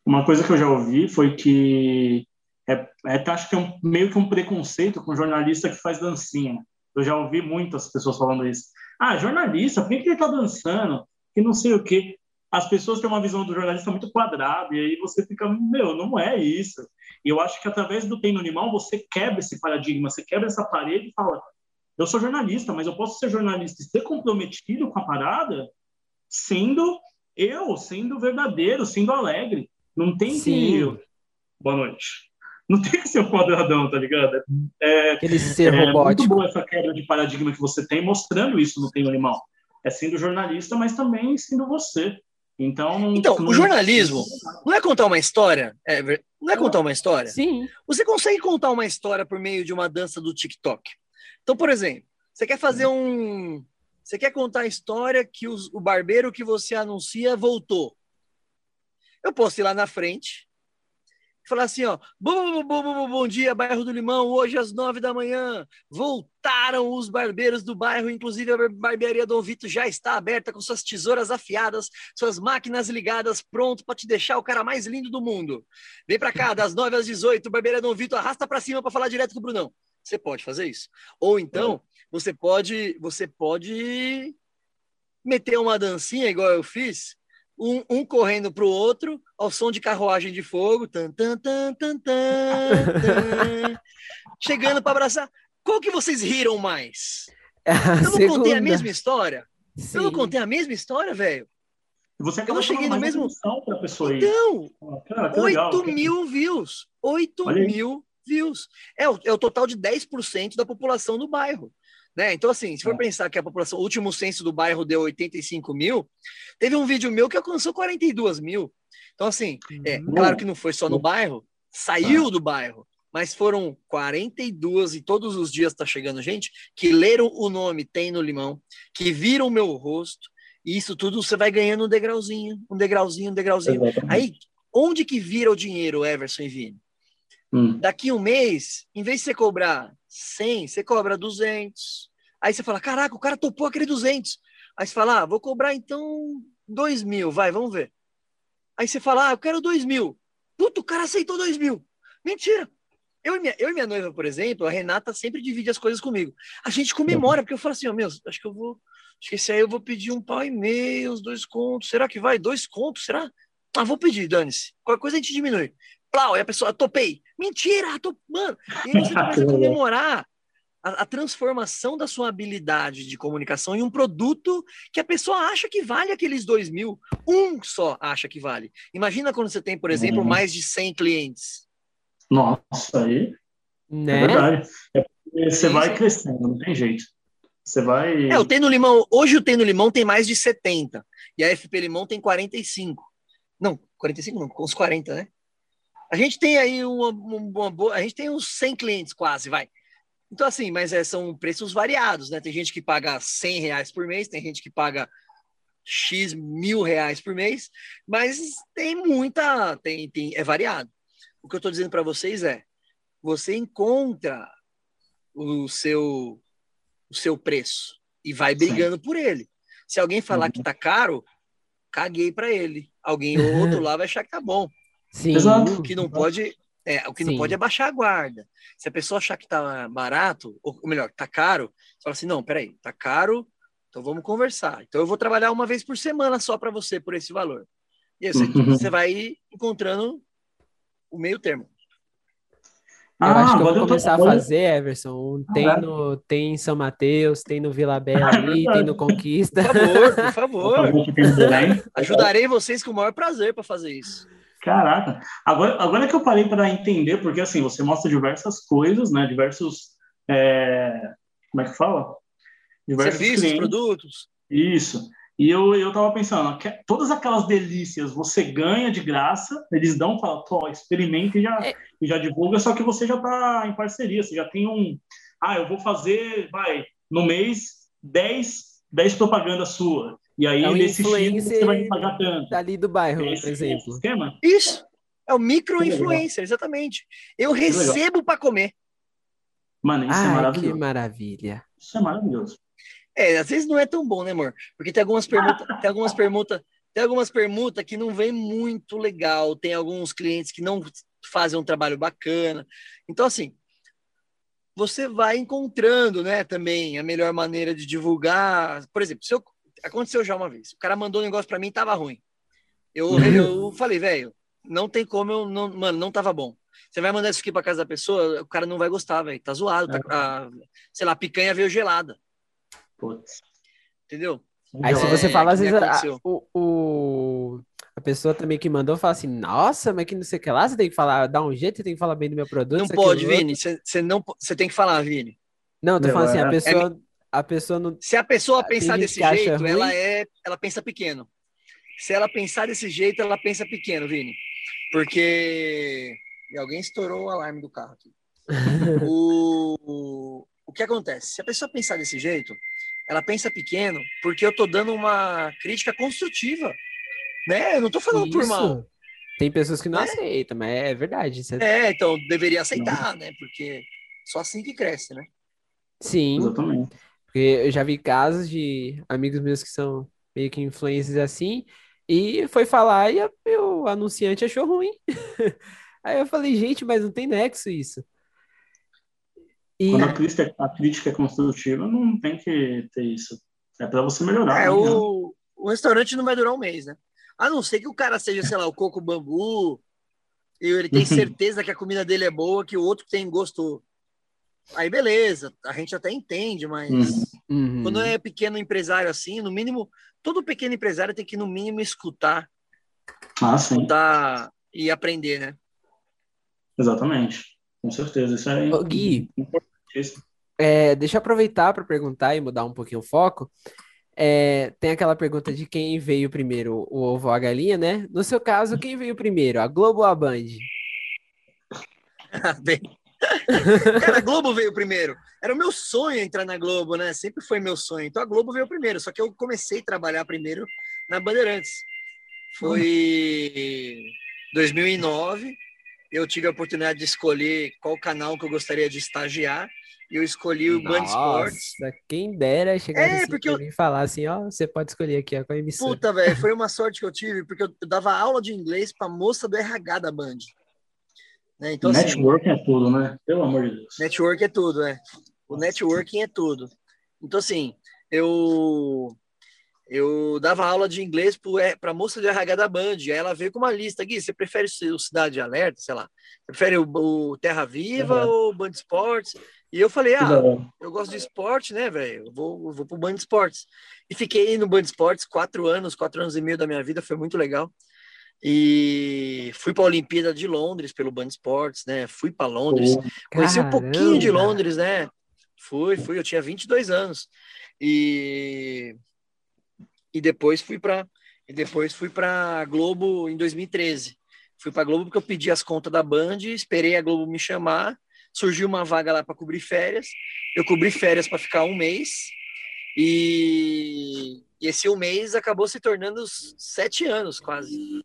Uma coisa que eu já ouvi foi que é, é, acho que é um, meio que um preconceito com jornalista que faz dancinha. Eu já ouvi muitas pessoas falando isso. Ah, jornalista, por que, que ele tá dançando? Que não sei o quê. As pessoas têm uma visão do jornalista muito quadrada, e aí você fica, meu, não é isso. E eu acho que através do Tem no Animal você quebra esse paradigma, você quebra essa parede e fala: eu sou jornalista, mas eu posso ser jornalista e ser comprometido com a parada sendo eu, sendo verdadeiro, sendo alegre. Não tem Sim. que. Boa noite. Não tem que ser um quadradão, tá ligado? É, Aquele ser é robótico. muito boa essa quebra de paradigma que você tem, mostrando isso no Tem Animal. É sendo jornalista, mas também sendo você. Então, então não... o jornalismo não é contar uma história, é, não é contar uma história. Sim. Você consegue contar uma história por meio de uma dança do TikTok. Então, por exemplo, você quer fazer um, você quer contar a história que os, o barbeiro que você anuncia voltou. Eu posso ir lá na frente, falar assim, ó, bom, bom, bom, bom, dia, bairro do Limão, hoje às nove da manhã, voltaram os barbeiros do bairro, inclusive a barbearia Dom Vito já está aberta com suas tesouras afiadas, suas máquinas ligadas, pronto para te deixar o cara mais lindo do mundo. Vem para cá, das nove às dezoito, barbearia Dom Vito, arrasta para cima para falar direto com o Brunão. Você pode fazer isso. Ou então, você pode, você pode meter uma dancinha igual eu fiz, um, um correndo para o outro, ao som de carruagem de fogo, tan, tan, tan, tan, tan, chegando para abraçar. Qual que vocês riram mais? Eu não contei a mesma história? Sim. Eu não contei a mesma história, velho? Você eu não cheguei no mesmo. Pra pessoa então, ah, 8 legal. mil views. 8 mil views. É, é o total de 10% da população do bairro. Né? Então, assim, se for é. pensar que a população, o último censo do bairro deu 85 mil, teve um vídeo meu que alcançou 42 mil. Então, assim, é uhum. claro que não foi só no bairro, saiu ah. do bairro, mas foram 42 e todos os dias está chegando gente que leram o nome Tem no Limão, que viram o meu rosto, e isso tudo você vai ganhando um degrauzinho, um degrauzinho, um degrauzinho. Exatamente. Aí, onde que vira o dinheiro, Everson e Vini? Hum. Daqui um mês, em vez de você cobrar 100, você cobra 200. Aí você fala, caraca, o cara topou aquele 200. Aí você fala, ah, vou cobrar então 2 mil, vai, vamos ver. Aí você fala, ah, eu quero 2 mil. Puta, o cara aceitou 2 mil. Mentira. Eu e, minha, eu e minha noiva, por exemplo, a Renata sempre divide as coisas comigo. A gente comemora, porque eu falo assim, ó, oh, meu, acho que eu vou. Acho que esse aí eu vou pedir um pau e meio, os dois contos. Será que vai? Dois contos? Será? Ah, vou pedir, dane-se. Qualquer coisa a gente diminui. Plau, e a pessoa, topei. Mentira, tô... mano. E aí você começa a comemorar a, a, transformação da sua habilidade de comunicação em um produto que a pessoa acha que vale aqueles dois mil. Um só acha que vale. Imagina quando você tem, por exemplo, uhum. mais de 100 clientes. Nossa, aí. Né? É verdade. É você vai crescendo, não tem jeito. Você vai. É, o Tem no Limão, hoje o Tem no Limão tem mais de 70 e a FP Limão tem 45. Não, 45 não, com uns 40, né? A gente tem aí uma, uma boa, a gente tem uns 100 clientes quase, vai. Então, assim, mas é, são preços variados, né? Tem gente que paga 100 reais por mês, tem gente que paga X mil reais por mês, mas tem muita, tem, tem é variado. O que eu estou dizendo para vocês é, você encontra o seu, o seu preço e vai brigando Sim. por ele. Se alguém falar uhum. que tá caro, caguei para ele. Alguém ou outro lá vai achar que tá bom. Sim. Exato. O que não pode é, o que Sim. não pode é baixar a guarda. Se a pessoa achar que tá barato, ou melhor, tá caro, você fala assim: não, peraí, tá caro, então vamos conversar. Então eu vou trabalhar uma vez por semana só para você por esse valor. E aí, uhum. você vai encontrando o meio termo. Eu ah, acho que eu vou começar tô... a fazer, Everson. Tem, ah, no, tem em São Mateus, tem no Vila Bela ali, tem no Conquista. Por favor, por favor. Ajudarei vocês com o maior prazer para fazer isso. Caraca, agora, agora que eu parei para entender, porque assim, você mostra diversas coisas, né? Diversos. É... Como é que fala? Diversos Serviços, clientes. produtos. Isso. E eu, eu tava pensando, que todas aquelas delícias você ganha de graça, eles dão, fala, Tó, experimenta e já, é. e já divulga, só que você já tá em parceria, você já tem um. Ah, eu vou fazer, vai, no mês, 10, 10 propagandas sua. E aí, é nesse X, você vai pagar tanto. Dali do bairro, Esse por exemplo. Sistema? Isso. É o micro-influencer, exatamente. Eu recebo para comer. Mano, isso é Ai, é maravilhoso. Que maravilha. Isso é maravilhoso. É, às vezes não é tão bom, né, amor? Porque tem algumas permutas, tem algumas permutas, tem algumas permutas que não vem muito legal, tem alguns clientes que não fazem um trabalho bacana. Então, assim, você vai encontrando, né, também a melhor maneira de divulgar. Por exemplo, se eu, aconteceu já uma vez, o cara mandou um negócio para mim, tava ruim. Eu, eu falei, velho, não tem como eu, não, mano, não tava bom. Você vai mandar isso aqui para casa da pessoa, o cara não vai gostar, velho. Tá zoado, tá, é. a, sei lá, a picanha veio gelada. Putz. Entendeu? Aí se você é, fala, às vezes, a, o, o, a pessoa também que mandou fala assim, nossa, mas que não sei o que lá, você tem que falar, dar um jeito, você tem que falar bem do meu produto. Não pode, Vini, você não você tem que falar, Vini. Não, tô falando assim, a pessoa, é, a pessoa não. Se a pessoa pensar desse jeito, ela é, ela pensa pequeno. Se ela pensar desse jeito, ela pensa pequeno, Vini. Porque e alguém estourou o alarme do carro aqui. o, o que acontece? Se a pessoa pensar desse jeito, ela pensa pequeno porque eu tô dando uma crítica construtiva, né? Eu não tô falando Isso. por mal. Tem pessoas que não é. aceitam, mas é verdade. Você... É, então deveria aceitar, né? Porque só assim que cresce, né? Sim. Exatamente. Porque eu já vi casos de amigos meus que são meio que influencers assim, e foi falar e a, o anunciante achou ruim. Aí eu falei, gente, mas não tem nexo isso. E... Quando a crítica, a crítica é construtiva, não tem que ter isso. É para você melhorar. É, né? o, o restaurante não vai durar um mês, né? A não ser que o cara seja, sei lá, o coco bambu, e ele tem certeza que a comida dele é boa, que o outro tem gosto. Aí beleza, a gente até entende, mas uhum. quando é pequeno empresário assim, no mínimo, todo pequeno empresário tem que no mínimo escutar. Ah, escutar e aprender, né? Exatamente. Com certeza. Isso é Ô, Gui, é, deixa eu aproveitar para perguntar e mudar um pouquinho o foco. É, tem aquela pergunta de quem veio primeiro, o ovo ou a galinha, né? No seu caso, quem veio primeiro, a Globo ou a Band? Bem, Cara, a Globo veio primeiro. Era o meu sonho entrar na Globo, né? Sempre foi meu sonho. Então a Globo veio primeiro. Só que eu comecei a trabalhar primeiro na Bandeirantes. Foi 2009 eu tive a oportunidade de escolher qual canal que eu gostaria de estagiar e eu escolhi o Band Sports. Quem dera chegar é, porque eu... e falar assim, ó, você pode escolher aqui qual emissora. Puta, velho, foi uma sorte que eu tive, porque eu dava aula de inglês para moça do RH da Band. Né? Então, assim, network assim, é tudo, né? Pelo amor de Deus. Network é tudo, é. O networking é tudo. Então, assim, eu eu dava aula de inglês para a moça de RH da Band. Aí ela veio com uma lista. Gui, você prefere o Cidade Alerta, sei lá? Você prefere o, o Terra Viva uhum. ou Band Esportes? E eu falei, ah, eu gosto de esporte, né, velho? Eu vou, eu vou pro Band Esportes. E fiquei no Band Esportes quatro anos, quatro anos e meio da minha vida, foi muito legal. E fui para a Olimpíada de Londres pelo Band Esportes, né? Fui para Londres, oh, conheci um pouquinho de Londres, né? Fui, fui, eu tinha 22 anos. E e depois fui para e depois fui para Globo em 2013. Fui para Globo porque eu pedi as contas da Band, esperei a Globo me chamar, surgiu uma vaga lá para cobrir férias. Eu cobri férias para ficar um mês e, e esse um mês acabou se tornando sete anos quase.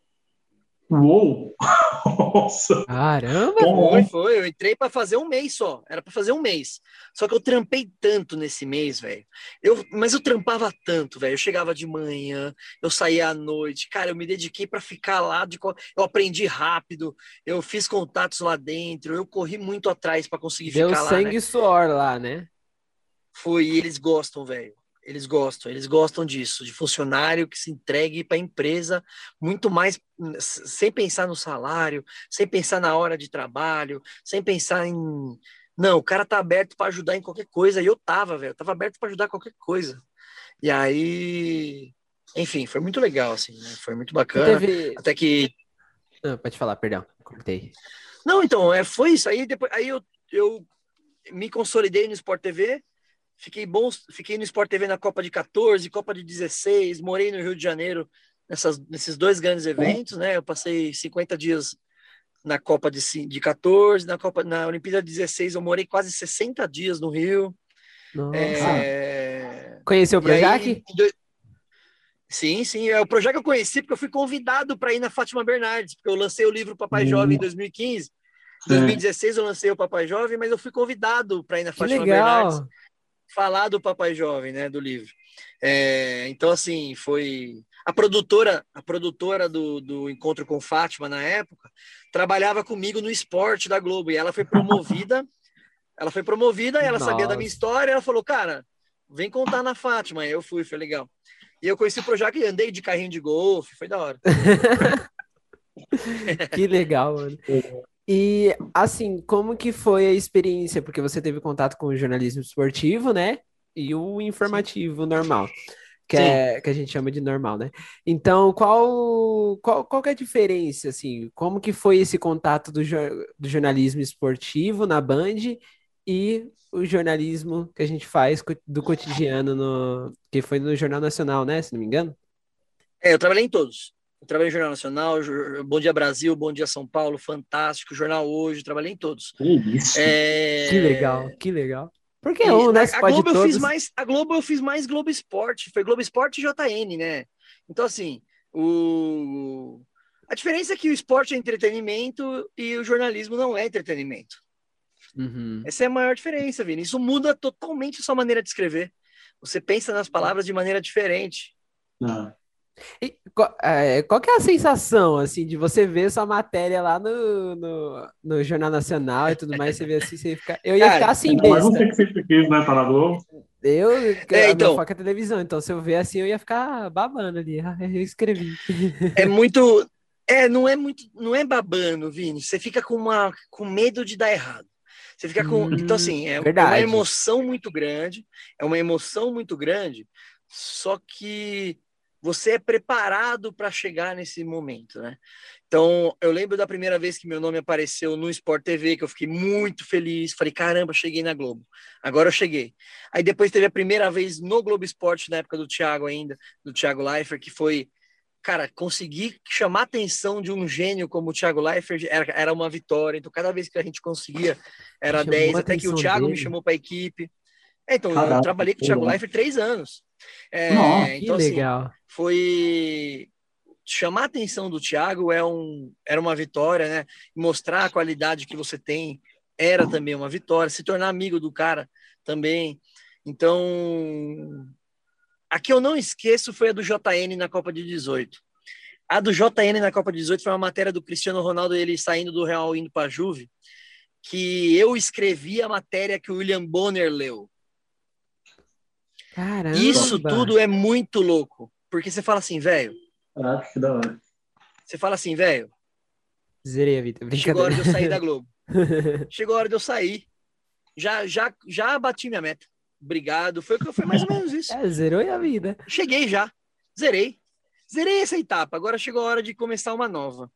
Uou! Nossa! Caramba! Foi, foi. Eu entrei para fazer um mês só. Era para fazer um mês. Só que eu trampei tanto nesse mês, velho. Eu, mas eu trampava tanto, velho. Eu chegava de manhã, eu saía à noite. Cara, eu me dediquei para ficar lá. De, eu aprendi rápido, eu fiz contatos lá dentro, eu corri muito atrás para conseguir Deu ficar lá. Deu sangue né? e suor lá, né? Foi, e eles gostam, velho. Eles gostam, eles gostam disso, de funcionário que se entregue para a empresa muito mais sem pensar no salário, sem pensar na hora de trabalho, sem pensar em não, o cara tá aberto para ajudar em qualquer coisa. E eu tava, velho, tava aberto para ajudar qualquer coisa. E aí, enfim, foi muito legal assim, né? Foi muito bacana. Teve... Até que não, pode falar, perdão, cortei. Não, então, é, foi isso. Aí depois aí eu, eu me consolidei no Sport TV Fiquei bom, fiquei no Sport TV na Copa de 14, Copa de 16, morei no Rio de Janeiro nessas, nesses dois grandes eventos, né? Eu passei 50 dias na Copa de, de 14, na Copa na Olimpíada de 16 eu morei quase 60 dias no Rio. É... Conheceu o Projac? Aí, Sim, sim. É o Projac que eu conheci porque eu fui convidado para ir na Fátima Bernardes, porque eu lancei o livro Papai uhum. Jovem em 2015. Em 2016 eu lancei o Papai Jovem, mas eu fui convidado para ir na Fátima Bernardes falar do Papai Jovem, né, do livro. É, então, assim, foi a produtora, a produtora do, do Encontro com Fátima na época, trabalhava comigo no esporte da Globo e ela foi promovida. ela foi promovida, ela Nossa. sabia da minha história, ela falou, cara, vem contar na Fátima. Aí eu fui, foi legal. E eu conheci o Projac e andei de carrinho de golfe, foi da hora. que legal, mano. E assim, como que foi a experiência? Porque você teve contato com o jornalismo esportivo, né? E o informativo Sim. normal, que, é, que a gente chama de normal, né? Então, qual, qual, qual é a diferença, assim? Como que foi esse contato do, do jornalismo esportivo na Band e o jornalismo que a gente faz do cotidiano, no, que foi no Jornal Nacional, né? Se não me engano. É, eu trabalhei em todos. Eu trabalhei no Jornal Nacional, Bom Dia Brasil, Bom Dia São Paulo, Fantástico, Jornal Hoje, trabalhei em todos. Que isso. É... Que legal, que legal. Porque é um, né? A, Globo todos... eu fiz mais, a Globo eu fiz mais Globo Esporte, foi Globo Esporte e JN, né? Então, assim, o... a diferença é que o esporte é entretenimento e o jornalismo não é entretenimento. Uhum. Essa é a maior diferença, Vini. Isso muda totalmente a sua maneira de escrever. Você pensa nas palavras de maneira diferente. Não. E, qual, é, qual que é a sensação, assim, de você ver sua matéria lá no, no, no Jornal Nacional e tudo mais, você vê assim, você fica... Eu ia Cara, ficar assim, besta. Mas não sei que você fez, né, para Globo. Eu, é, então, foca é televisão, então se eu ver assim, eu ia ficar babando ali, ah, eu escrevi. É muito... É, não é muito, não é babando, Vini, você fica com, uma, com medo de dar errado. Você fica com. Hum, então, assim, é, é, uma emoção muito grande, é uma emoção muito grande, só que você é preparado para chegar nesse momento, né? Então, eu lembro da primeira vez que meu nome apareceu no Sport TV, que eu fiquei muito feliz. Falei, caramba, cheguei na Globo. Agora eu cheguei. Aí depois teve a primeira vez no Globo Esporte, na época do Thiago ainda, do Thiago Leifert, que foi, cara, conseguir chamar a atenção de um gênio como o Thiago Leifert era, era uma vitória. Então, cada vez que a gente conseguia, era 10, até que o Thiago dele. me chamou para a equipe. É, então, Caraca, eu trabalhei com o Thiago Leifert três anos. É, Nossa, então, que assim, legal. foi chamar a atenção do Thiago é um, era uma vitória, né? Mostrar a qualidade que você tem era também uma vitória. Se tornar amigo do cara também. Então, a que eu não esqueço foi a do JN na Copa de 18. A do JN na Copa de 18 foi uma matéria do Cristiano Ronaldo, ele saindo do Real indo para a Juve, que eu escrevi a matéria que o William Bonner leu. Caramba. Isso tudo é muito louco. Porque você fala assim, velho. Ah, que da hora. Você fala assim, velho. Zerei a vida. Chegou a hora de eu sair da Globo. Chegou a hora de eu sair. Já, já, já bati minha meta. Obrigado. Foi, foi mais ou menos isso. É, zerou a vida. Cheguei já. Zerei. Zerei essa etapa. Agora chegou a hora de começar uma nova.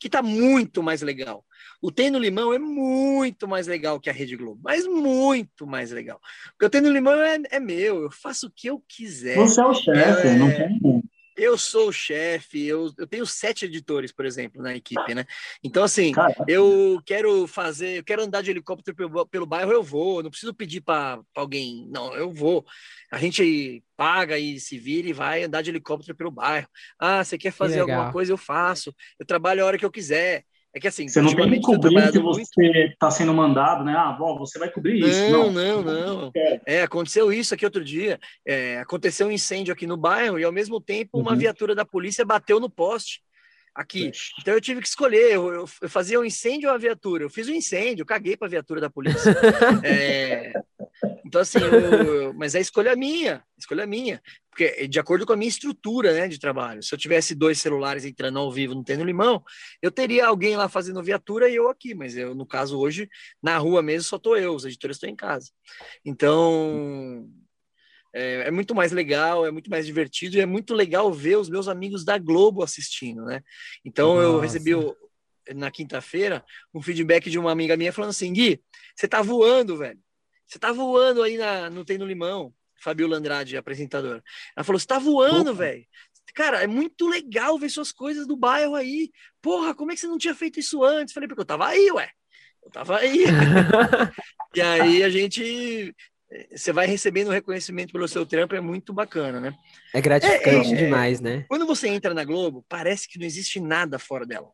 Que tá muito mais legal. O Tem no Limão é muito mais legal que a Rede Globo, mas muito mais legal. Porque o Tem no Limão é, é meu, eu faço o que eu quiser. Você é o chefe, é, não tem eu sou o chefe, eu, eu tenho sete editores, por exemplo, na equipe, né? Então, assim, Caraca. eu quero fazer, eu quero andar de helicóptero pelo, pelo bairro, eu vou, não preciso pedir para alguém, não, eu vou. A gente paga e se vira e vai andar de helicóptero pelo bairro. Ah, você quer fazer alguma coisa, eu faço. Eu trabalho a hora que eu quiser. É que assim, você não tem que cobrir que você está sendo mandado, né? Ah, bom, você vai cobrir isso. Não, não, não. não. É, aconteceu isso aqui outro dia. É, aconteceu um incêndio aqui no bairro e ao mesmo tempo uma uhum. viatura da polícia bateu no poste aqui. Então eu tive que escolher, eu, eu, eu fazia um incêndio ou a viatura? Eu fiz o um incêndio, caguei para a viatura da polícia. é, então assim, eu, mas a escolha é minha, escolha é minha, porque é de acordo com a minha estrutura, né, de trabalho. Se eu tivesse dois celulares entrando ao vivo no Tendo Limão, eu teria alguém lá fazendo viatura e eu aqui, mas eu no caso hoje na rua mesmo só tô eu, os editores estão em casa. Então é, é, muito mais legal, é muito mais divertido e é muito legal ver os meus amigos da Globo assistindo, né? Então Nossa. eu recebi o, na quinta-feira um feedback de uma amiga minha falando assim: Gui, você tá voando, velho. Você tá voando aí na, no Tem no Limão. Fabiola Andrade, apresentadora. Ela falou: você tá voando, velho. Cara, é muito legal ver suas coisas do bairro aí. Porra, como é que você não tinha feito isso antes? Falei, porque eu tava aí, ué. Eu tava aí. e aí a gente. Você vai recebendo reconhecimento pelo seu trampo, é muito bacana, né? É gratificante é, é, demais, né? Quando você entra na Globo, parece que não existe nada fora dela.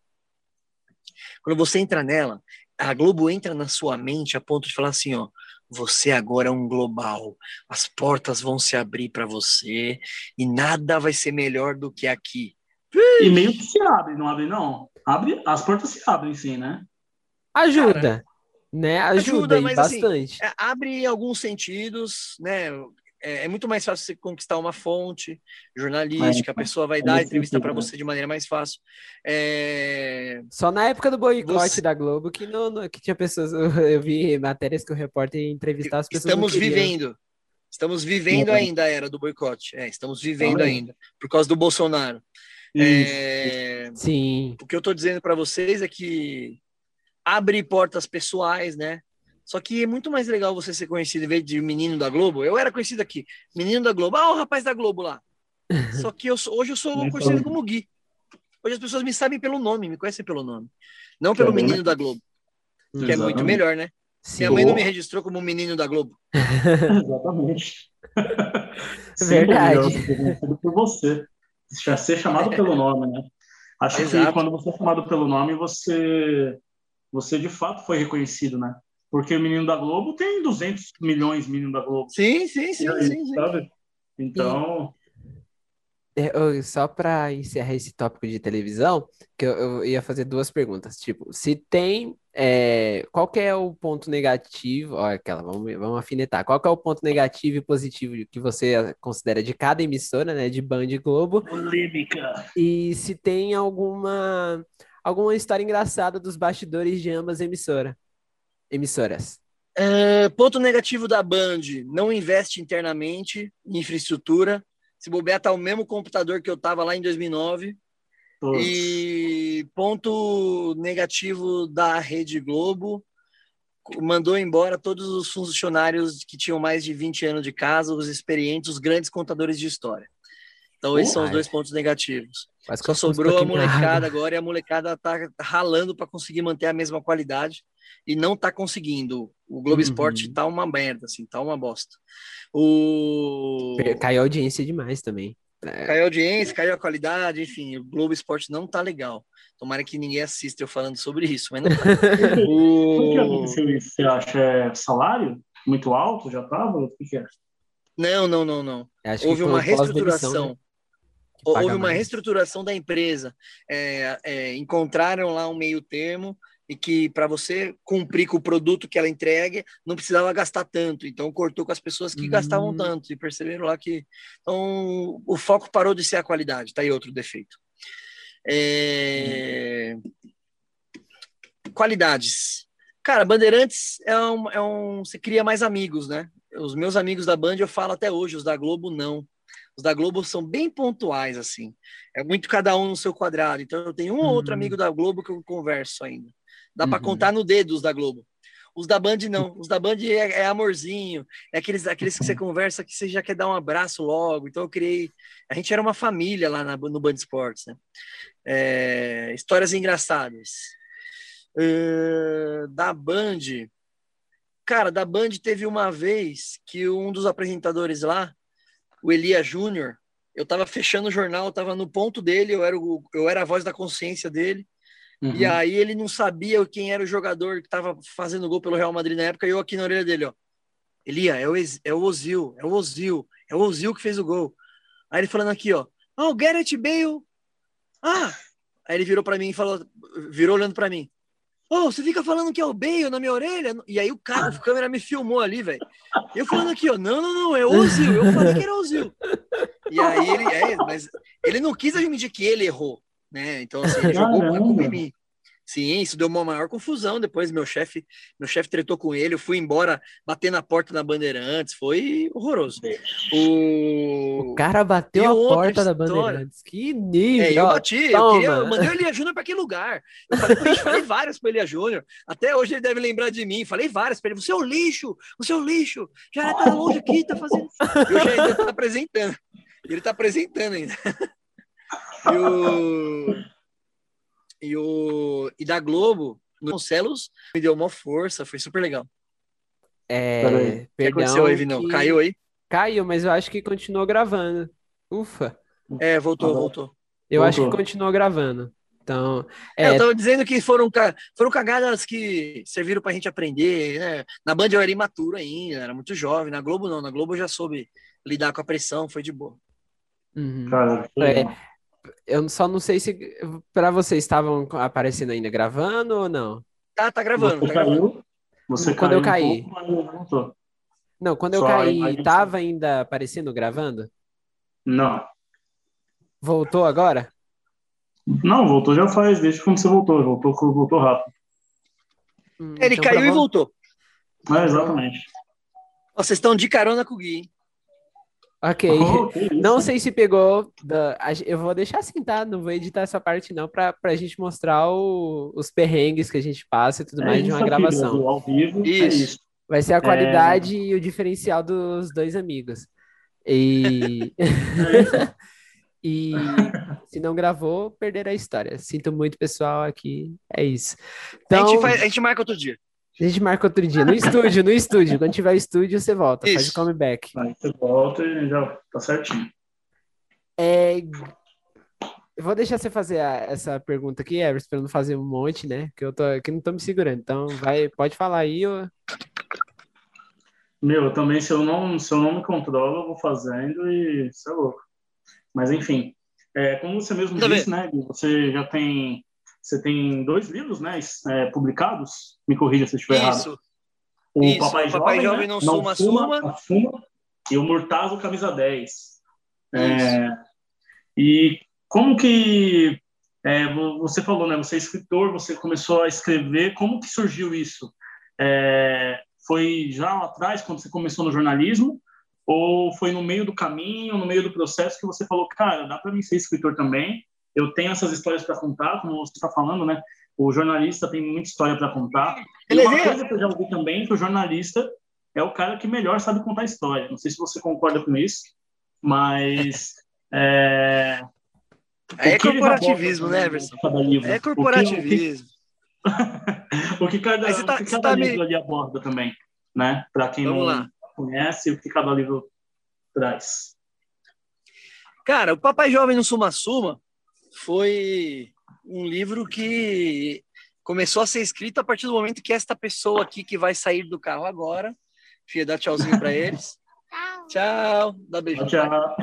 Quando você entra nela, a Globo entra na sua mente a ponto de falar assim, ó, você agora é um global. As portas vão se abrir para você e nada vai ser melhor do que aqui. E meio que se abre, não abre não? Abre, as portas se abrem sim, né? Ajuda. Cara, né? Ajuda, ajuda mas, assim, bastante. Assim, abre em alguns sentidos, né? É, é, muito mais fácil você conquistar uma fonte jornalística, a pessoa vai dar a entrevista para você de maneira mais fácil. É... Só na época do boicote você... da Globo que, não, não, que tinha pessoas, eu vi matérias que o repórter ia entrevistar as pessoas. Estamos vivendo. Estamos vivendo ainda a era do boicote. É, estamos vivendo ainda, por causa do Bolsonaro. É... Sim. O que eu estou dizendo para vocês é que abre portas pessoais, né? Só que é muito mais legal você ser conhecido em vez de menino da Globo. Eu era conhecido aqui, menino da Globo. Ah, o rapaz da Globo lá. Só que eu sou, hoje eu sou conhecido como Gui. Hoje as pessoas me sabem pelo nome, me conhecem pelo nome. Não pelo menino da Globo. Que Exatamente. é muito melhor, né? Sim. Minha mãe não me registrou como menino da Globo. Exatamente. Verdade. Por você. Ser chamado pelo nome, né? Acho Exato. que quando você é chamado pelo nome, você, você de fato foi reconhecido, né? Porque o Menino da Globo tem 200 milhões, Menino da Globo. Sim, sim, sim, aí, sim, sim. Então. É, só para encerrar esse tópico de televisão, que eu, eu, ia fazer duas perguntas. Tipo, se tem. É, qual que é o ponto negativo? Olha aquela, vamos, vamos afinetar. Qual que é o ponto negativo e positivo que você considera de cada emissora, né? De Band e Globo? Polêmica. E se tem alguma, alguma história engraçada dos bastidores de ambas emissoras? Emissoras? É, ponto negativo da Band: não investe internamente em infraestrutura. Se bobear, tá o mesmo computador que eu tava lá em 2009. E ponto negativo da Rede Globo: mandou embora todos os funcionários que tinham mais de 20 anos de casa, os experientes, os grandes contadores de história. Então, esses são os dois pontos negativos. Só sobrou a molecada agora e a molecada tá ralando para conseguir manter a mesma qualidade e não tá conseguindo. O Globo uhum. Esporte tá uma merda, assim, tá uma bosta. O... Caiu a audiência demais também. É. Caiu a audiência, caiu a qualidade, enfim, o Globo Esporte não tá legal. Tomara que ninguém assista eu falando sobre isso, mas não tá. o... que aconteceu isso? Você acha é salário muito alto? Já tava? O que, é? Não, não, não, não. Houve uma reestruturação. Né? Houve uma mais. reestruturação da empresa. É, é, encontraram lá um meio termo e que para você cumprir com o produto que ela entrega, não precisava gastar tanto. Então cortou com as pessoas que uhum. gastavam tanto e perceberam lá que então, o foco parou de ser a qualidade. Tá aí outro defeito. É... Qualidades. Cara, Bandeirantes é um, é um. Você cria mais amigos, né? Os meus amigos da Band eu falo até hoje, os da Globo não. Os da Globo são bem pontuais, assim. É muito cada um no seu quadrado. Então eu tenho um ou outro uhum. amigo da Globo que eu converso ainda. Dá uhum. para contar no dedo os da Globo. Os da Band não. Os da Band é, é, amorzinho. É aqueles, aqueles que você conversa que você já quer dar um abraço logo. Então eu criei. A gente era uma família lá na, no Band Esportes, né? É, histórias engraçadas. Uh, da Band. Cara, da Band teve uma vez que um dos apresentadores lá, o Elia Júnior, eu tava fechando o jornal, tava no ponto dele, eu era, o, eu era a voz da consciência dele. Uhum. E aí ele não sabia quem era o jogador que estava fazendo gol pelo Real Madrid na época, e eu aqui na orelha dele, ó. Elia, é o, é o Ozil, é o Ozil, é o Ozil que fez o gol. Aí ele falando aqui, ó. Ah, oh, o Gareth Bale. Ah! Aí ele virou para mim e falou, virou olhando para mim. Oh, você fica falando que é o Bale na minha orelha? E aí o cara, a câmera me filmou ali, velho. Eu falando aqui, ó, não, não, não, é o Ozil. Eu falei que era o Ozil. E aí ele, é, mas ele não quis admitir que ele errou né? Então, assim, ele jogou em mim. Sim, isso deu uma maior confusão. Depois meu chefe, meu chefe tretou com ele, eu fui embora, bater na porta da Bandeirantes, foi horroroso. O, o cara bateu a porta história. da Bandeirantes. Que nível! É, eu bati, eu, queria, eu, mandei o Elia Júnior para que lugar? Eu falei, eu falei várias para Elia Júnior. Até hoje ele deve lembrar de mim. Falei várias para ele. Você é o lixo, você é o lixo. Já tá longe aqui, tá fazendo. Eu já ainda tá apresentando. Ele tá apresentando ainda. E o e, o, e da Globo, no Celos, me deu uma força, foi super legal. É, o que aconteceu aí, Vinão? Que... Caiu aí? Caiu, mas eu acho que continuou gravando. Ufa. É, voltou, voltou. Eu voltou. acho que continuou gravando. Então, é... é... eu tava dizendo que foram, foram cagadas que serviram pra gente aprender, né? Na Band eu era imaturo ainda, era muito jovem. Na Globo não, na Globo eu já soube lidar com a pressão, foi de boa. Uhum. Cara, é, eu só não sei se para vocês estavam aparecendo ainda gravando ou não. Tá, tá gravando. Você tá caiu? Gravando. Você quando caiu eu caí. Um pouco, não, quando eu só caí, tava ainda aparecendo gravando? Não. Voltou agora? Não, voltou já faz, desde quando você voltou. Voltou, voltou rápido. Hum, Ele então caiu e voltou. É, exatamente. Vocês estão de carona com o Gui. Hein? Ok. Oh, não sei se pegou. Da... Eu vou deixar assim, tá? Não vou editar essa parte, não, pra, pra gente mostrar o... os perrengues que a gente passa e tudo é mais de uma gravação. Ao vivo, é isso. É isso. Vai ser a qualidade é... e o diferencial dos dois amigos. E. e se não gravou, perder a história. Sinto muito, pessoal, aqui. É isso. Então... A, gente faz... a gente marca outro dia. A gente marca outro dia. No estúdio, no estúdio. Quando tiver estúdio, você volta. Isso. Faz o comeback. Aí você volta e já tá certinho. É... Eu vou deixar você fazer a, essa pergunta aqui, Everson, para não fazer um monte, né? Que eu tô, que não tô me segurando. Então, vai, pode falar aí. Ou... Meu, também, se eu, não, se eu não me controlo, eu vou fazendo e isso é louco. Mas, enfim, é, como você mesmo tá disse, né? Você já tem você tem dois livros, né, é, publicados. Me corrija se eu estiver Isso. errado. O Isso, Papai, o Papai Jovem, Jovem né? não, não Suma Suma, Fuma, e o Murtazo Camisa 10. É, e como que é, você falou, né? Você é escritor, você começou a escrever. Como que surgiu isso? É, foi já lá atrás, quando você começou no jornalismo? Ou foi no meio do caminho, no meio do processo que você falou, cara, dá para mim ser escritor também? Eu tenho essas histórias para contar, como você está falando, né? O jornalista tem muita história para contar. E uma coisa que eu já ouvi também é que o jornalista é o cara que melhor sabe contar história. Não sei se você concorda com isso, mas é, é corporativismo, né, Everson? É corporativismo. O que, cada, o tá, que cada tá livro me... ali aborda também, né? Para quem Vamos não lá. conhece, o que cada livro traz. Cara, o Papai Jovem no Suma Suma foi um livro que começou a ser escrito a partir do momento que esta pessoa aqui que vai sair do carro agora, filha, dá tchauzinho para eles. Tchau. Dá beijo. Tchau.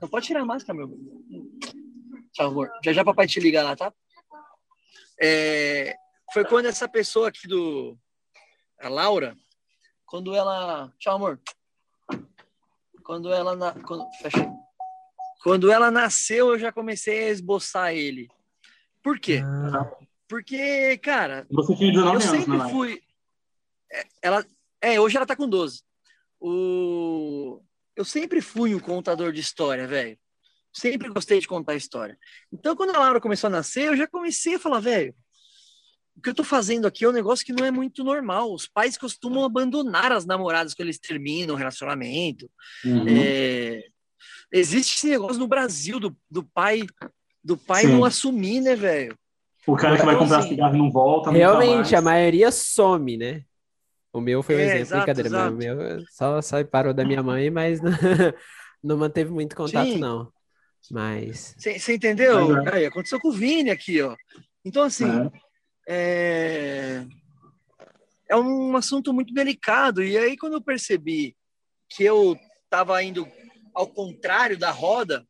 Não pode tirar a máscara, meu. Tchau, amor. Já já papai te liga lá, tá? É, foi quando essa pessoa aqui do a Laura, quando ela, tchau, amor. Quando ela na, quando, fecha quando ela nasceu, eu já comecei a esboçar ele. Por quê? Ah. Porque, cara, Você tinha 19 eu anos, sempre né, fui. É, ela, é, hoje ela tá com 12. O... Eu sempre fui um contador de história, velho. Sempre gostei de contar história. Então, quando a Laura começou a nascer, eu já comecei a falar, velho, o que eu tô fazendo aqui é um negócio que não é muito normal. Os pais costumam abandonar as namoradas quando eles terminam o relacionamento. Uhum. É, Existe esse negócio no Brasil do, do pai do pai Sim. não assumir, né, velho? O cara que vai então, comprar assim, cigarro não volta. Realmente, a maioria some, né? O meu foi um é, exemplo, exato, brincadeira, exato. o meu só, só parou da minha mãe, mas não, não manteve muito contato, Sim. não. Mas. Você entendeu? É. Aí, aconteceu com o Vini aqui, ó. Então, assim, é. é... é um assunto muito delicado. E aí, quando eu percebi que eu tava indo ao contrário da roda,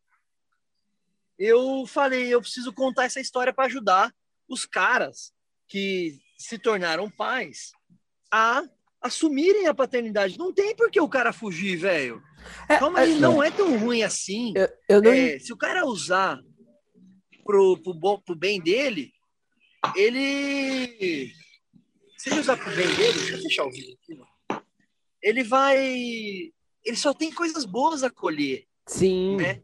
eu falei, eu preciso contar essa história para ajudar os caras que se tornaram pais a assumirem a paternidade. Não tem por que o cara fugir, velho. É, Calma aí, é, não é tão ruim assim. Eu, eu não... é, se o cara usar pro, pro, pro bem dele, ele. Se ele usar pro bem dele, deixa eu fechar o vídeo aqui, mano. Ele vai. Ele só tem coisas boas a colher. Sim. Né?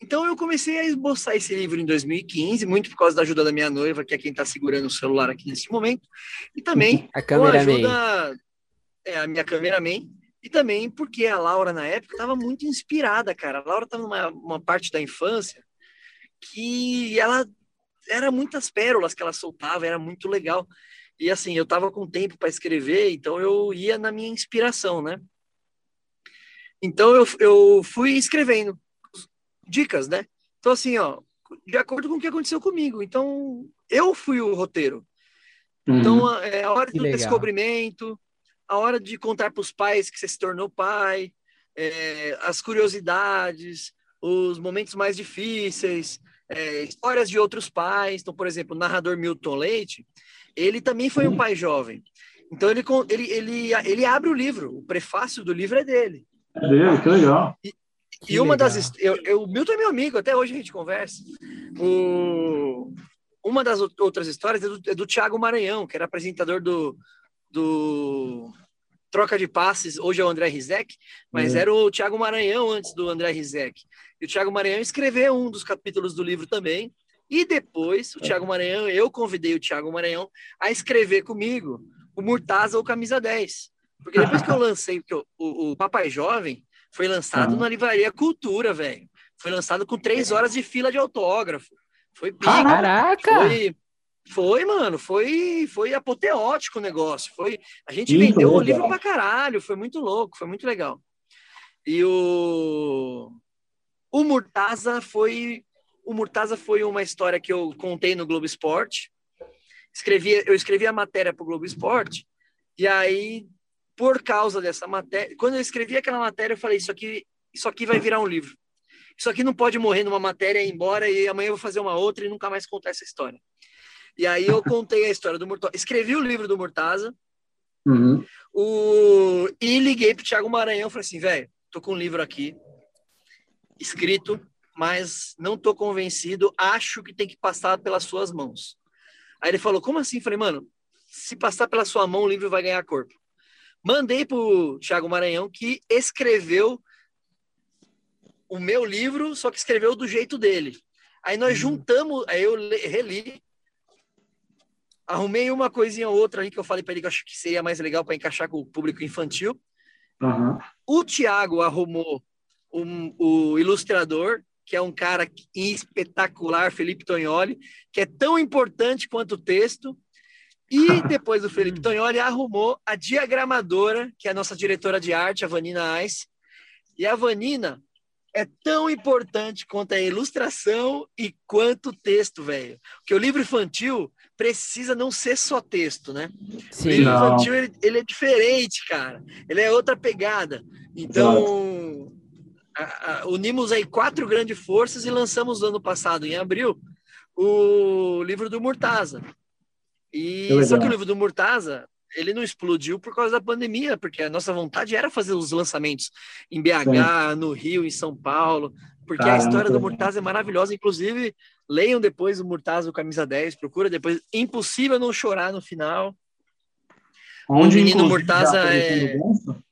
Então eu comecei a esboçar esse livro em 2015, muito por causa da ajuda da minha noiva, que é quem está segurando o celular aqui nesse momento, e também a com a cameraman. ajuda é, a minha cameraman, e também porque a Laura na época estava muito inspirada, cara. A Laura estava numa uma parte da infância que ela era muitas pérolas que ela soltava, era muito legal. E assim, eu estava com tempo para escrever, então eu ia na minha inspiração, né? Então eu, eu fui escrevendo dicas, né? Então, assim, ó, de acordo com o que aconteceu comigo. Então, eu fui o roteiro. Uhum. Então, é a hora Que do legal. descobrimento, a hora de contar para os pais que você se tornou pai, é, as curiosidades, os momentos mais difíceis, é, histórias de outros pais. Então, por exemplo, o narrador Milton Leite, ele também foi um pai jovem. Então, ele, ele, ele, ele abre o livro, o prefácio do livro é dele. Dele, que legal. Que e uma legal. das. Eu, eu, o Milton é meu amigo, até hoje a gente conversa. O, uma das ou- outras histórias é do, é do Tiago Maranhão, que era apresentador do, do Troca de Passes, hoje é o André Rizek, mas Uhum. era o Tiago Maranhão antes do André Rizek. E o Tiago Maranhão escreveu um dos capítulos do livro também. E depois, o Tiago Maranhão, eu convidei o Tiago Maranhão a escrever comigo o Murtaza ou Camisa 10. Porque depois que eu lancei, porque o, o, o Papai Jovem foi lançado Uhum. na livraria Cultura, velho. Foi lançado com três horas de fila de autógrafo. Foi pica. Caraca! Foi, foi, mano, foi, foi apoteótico o negócio. Foi, a gente Muito vendeu o legal. livro pra caralho, foi muito louco, foi muito legal. E o o Murtaza foi o Murtaza foi uma história que eu contei no Globo Esporte. Escrevi, eu escrevi a matéria para o Globo Esporte e aí por causa dessa matéria, quando eu escrevi aquela matéria, eu falei isso aqui, isso aqui vai virar um livro. Isso aqui não pode morrer numa matéria e ir embora e amanhã eu vou fazer uma outra e nunca mais contar essa história. E aí eu contei a história do Murtaza, escrevi o livro do Murtaza, Uhum. o... e liguei pro Thiago Maranhão, falei assim, velho, tô com um livro aqui, escrito, mas não tô convencido, acho que tem que passar pelas suas mãos. Aí ele falou, como assim? Falei, mano, se passar pela sua mão, o livro vai ganhar corpo. Mandei pro Thiago Maranhão, que escreveu o meu livro, só que escreveu do jeito dele. Aí nós juntamos, aí eu reli, arrumei uma coisinha ou outra aí que eu falei para ele que eu acho que seria mais legal para encaixar com o público infantil. Uhum. O Thiago arrumou um- o ilustrador, que é um cara espetacular, Felipe Tognoli, que é tão importante quanto o texto. E depois o Felipe Tognoli arrumou a diagramadora, que é a nossa diretora de arte, a Vanina Ice. E a Vanina é tão importante quanto a ilustração e quanto o texto, velho. Porque o livro infantil precisa não ser só texto, né? O Sim. livro Não. infantil ele, ele é diferente, cara. Ele é outra pegada. Então, a- a- unimos aí quatro grandes forças e lançamos no ano passado, em abril, o livro do Murtaza. E legal. só que o livro do Murtaza ele não explodiu por causa da pandemia, porque a nossa vontade era fazer os lançamentos em BH, no Rio, em São Paulo, porque a Caramba, história que do. Murtaza é maravilhosa. Inclusive, leiam depois o Murtaza, o Camisa 10, procura depois. Impossível não chorar no final. Onde, O Menino Murtaza é-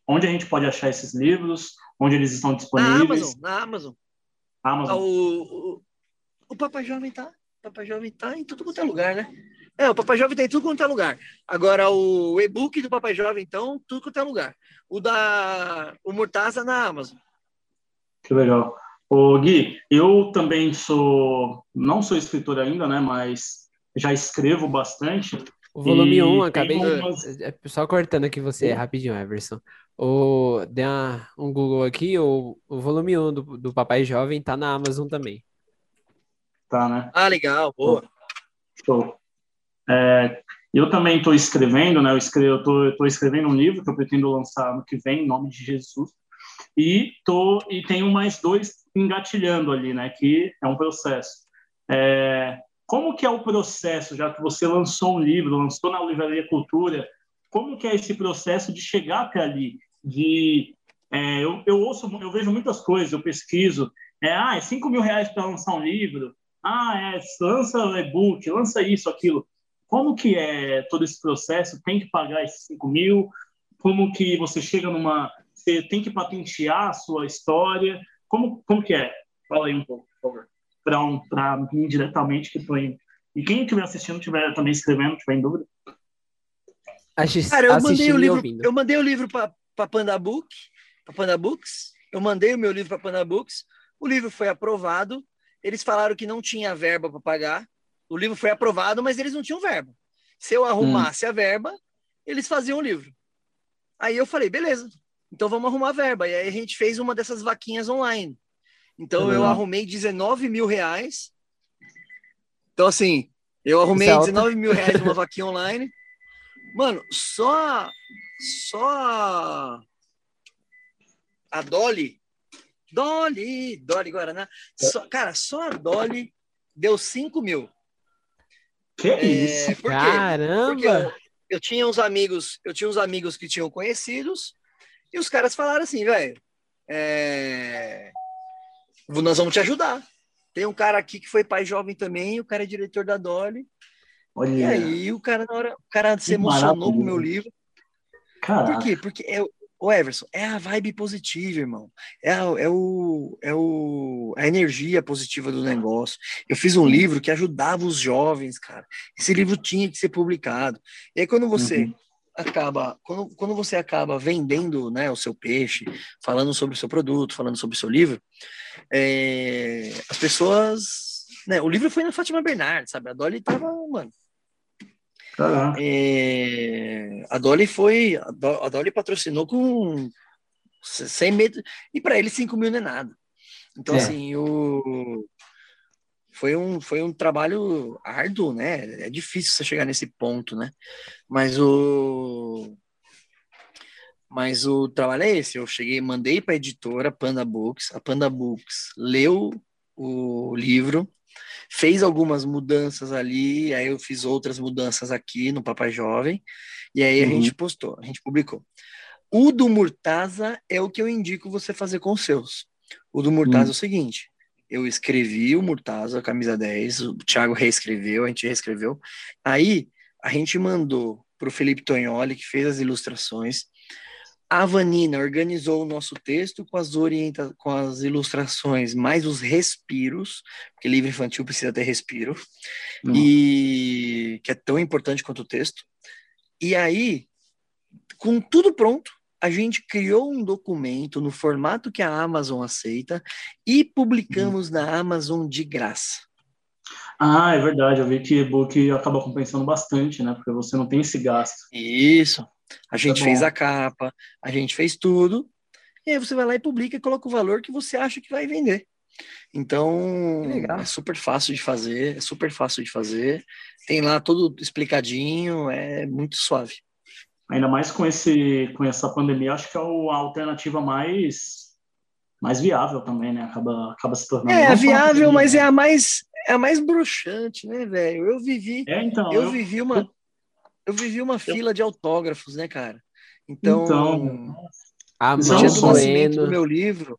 Onde a gente pode achar esses livros? Onde eles estão Na disponíveis? Amazon, na Amazon. Ah, Amazon. o, o, o Papai Jovem tá. Papai Jovem tá em tudo quanto é lugar, né? É, o Papai Jovem tá em tudo quanto é lugar. Agora, o e-book do Papai Jovem, então, tudo quanto é lugar. O da o Murtaza na Amazon. Que legal. Ô, Gui, eu também sou, não sou escritor ainda, né, mas já escrevo bastante. O volume E 1, tem acabei de. umas- é, Só cortando aqui você rapidinho, Everson. O... Dei uma- um Google aqui, o, o volume 1 do, do Papai Jovem tá na Amazon também. Tá, né? Ah, legal, boa. Show. É, eu também estou escrevendo, né? Eu tô, escrevendo um livro que eu pretendo lançar ano que vem, em nome de Jesus. E tô e tenho mais dois engatilhando ali, né? Que é um processo. É, como que é o processo, já que você lançou um livro, lançou na Livraria Cultura, como que é esse processo de chegar até ali? De é, eu, eu ouço, eu vejo muitas coisas, eu pesquiso. É, ah, é 5 mil reais para lançar um livro. Ah, é, lança e-book, lança isso, aquilo. Como que é todo esse processo? Tem que pagar esses 5 mil? Como que você chega numa... Você tem que patentear a sua história? Como, como que é? Fala aí um pouco, por favor. Para um, mim diretamente que estou indo. E quem estiver assistindo, estiver também escrevendo, tiver em dúvida. Cara, eu mandei o livro, eu mandei o livro para Panda Book, para Panda Books. Eu mandei o meu livro para Panda Books. O livro foi aprovado. Eles falaram que não tinha verba para pagar. O livro foi aprovado, mas eles não tinham verba. Se eu arrumasse hum. a verba, eles faziam o livro. Aí eu falei, beleza, então vamos arrumar a verba. E aí a gente fez uma dessas vaquinhas online. Então uhum. eu arrumei 19 mil reais. Então, assim, eu arrumei é 19 mil reais numa vaquinha online. Mano, só, só a Dolly, Dolly, Dolly Guaraná, só, cara, só a Dolly deu 5 mil. Que é, isso? Por Caramba! Porque eu, eu, tinha uns amigos, eu tinha uns amigos que tinham conhecidos, e os caras falaram assim, velho, é, nós vamos te ajudar. Tem um cara aqui que foi pai jovem também, o cara é diretor da Dolly. Olha. E aí o cara, na hora, o cara se emocionou com o meu livro. Caraca. Por quê? Porque é, o Everson, é a vibe positiva, irmão. É, a, é, o, é o, a energia positiva do negócio. Eu fiz um livro que ajudava os jovens, cara. Esse livro tinha que ser publicado. E aí, quando você uhum. acaba, quando, quando você acaba vendendo né, o seu peixe, falando sobre o seu produto, falando sobre o seu livro, é, as pessoas. Né, o livro foi na Fátima Bernardes, sabe? A Dolly tava, mano. É, a Dolly foi. A Dolly patrocinou com 100 metros. E para ele, 5 mil não é nada. Então, é. assim, o, foi, um, foi um trabalho árduo, né? É difícil você chegar nesse ponto, né? Mas o. Mas o trabalho é esse. Eu cheguei, mandei para a editora Panda Books. A Panda Books leu o livro, fez algumas mudanças ali, aí eu fiz outras mudanças aqui no Papai Jovem, e aí a uhum. gente postou, a gente publicou. O do Murtaza é o que eu indico você fazer com os seus. O do Murtaza uhum. é o seguinte: eu escrevi o Murtaza, camisa 10, o Thiago reescreveu, a gente reescreveu. Aí a gente mandou para o Felipe Tognoli, que fez as ilustrações, a Vanina organizou o nosso texto com as, orienta com as ilustrações, mais os respiros, porque livro infantil precisa ter respiro, uhum. e que é tão importante quanto o texto. E aí, com tudo pronto, a gente criou um documento no formato que a Amazon aceita e publicamos uhum. na Amazon de graça. Ah, é verdade. Eu vi que e-book acaba compensando bastante, né? Porque você não tem esse gasto. Isso. A gente tá fez a capa, a gente fez tudo, e aí você vai lá e publica e coloca o valor que você acha que vai vender. Então, é super fácil de fazer, é super fácil de fazer. Tem lá tudo explicadinho, é muito suave. Ainda mais com esse com essa pandemia, acho que é a alternativa mais mais viável também, né? Acaba acaba se tornando. É, viável, mas é a mais é a mais bruxante, né, velho? Eu vivi é, então, eu, eu vivi uma eu vivi uma fila de autógrafos, né, cara? Então, então a no dia do nascimento do meu livro,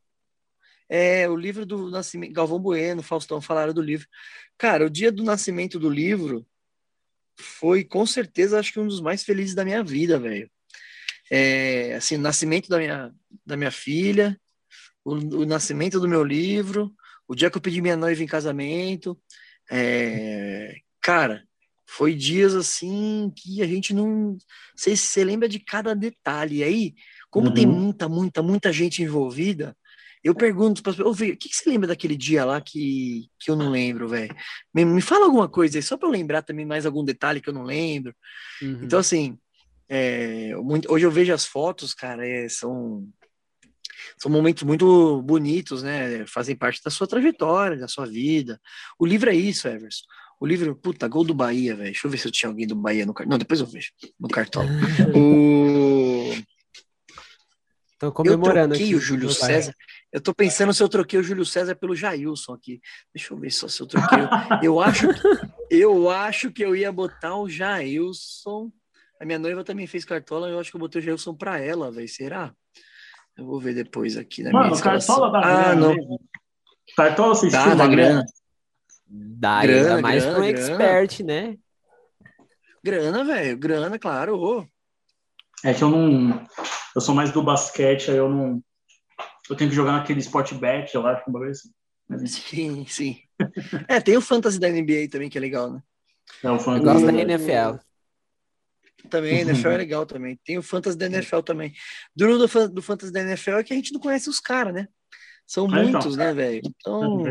é o livro do nascimento, Galvão Bueno, Faustão falaram do livro. Cara, o dia do nascimento do livro foi com certeza acho que um dos mais felizes da minha vida, velho. É, assim, o nascimento da minha, da minha filha, o, o, nascimento do meu livro, o dia que eu pedi minha noiva em casamento, é, cara, foi dias assim que a gente não. Sei se você lembra de cada detalhe. E aí, como uhum. tem muita, muita, muita gente envolvida, eu pergunto para as pessoas: o que, que você lembra daquele dia lá que, que eu não lembro, velho? Me, me, fala alguma coisa aí, só para eu lembrar também mais algum detalhe que eu não lembro. Uhum. Então, assim, é, muito, hoje eu vejo as fotos, cara, é, são. São momentos muito bonitos, né? Fazem parte da sua trajetória, da sua vida. O livro é isso, Everson. O livro, puta, gol do Bahia, velho. Deixa eu ver se eu tinha alguém do Bahia no cartão. Não, depois eu vejo. No cartão. o. Tô comemorando eu troquei aqui, o Júlio César. Eu tô pensando se eu troquei o Júlio César pelo Jailson aqui. Deixa eu ver só se eu troquei. eu acho, eu acho que eu ia botar o Jailson. A minha noiva também fez cartola, eu acho que eu botei o Jailson pra ela, velho. Será? Eu vou ver depois aqui na Mano, minha cartola da ah, grana. Não. Mesmo. Cartola vocês da, da grana. Dá grana, ainda mais para um expert, né? Grana, velho, grana, claro. Oh. É que eu não. Eu sou mais do basquete, aí eu não. Eu tenho que jogar naquele Sport Bet, eu acho, uma vez assim. Sim, sim. é, tem o Fantasy da NBA também, que é legal, né? É, o fantasy... Eu gosto da NFL. Também, NFL é legal também. Tem o Fantasy da NFL também. Duro do, do Fantasy da NFL é que a gente não conhece os caras, né? São é, muitos, então. né, velho? Então.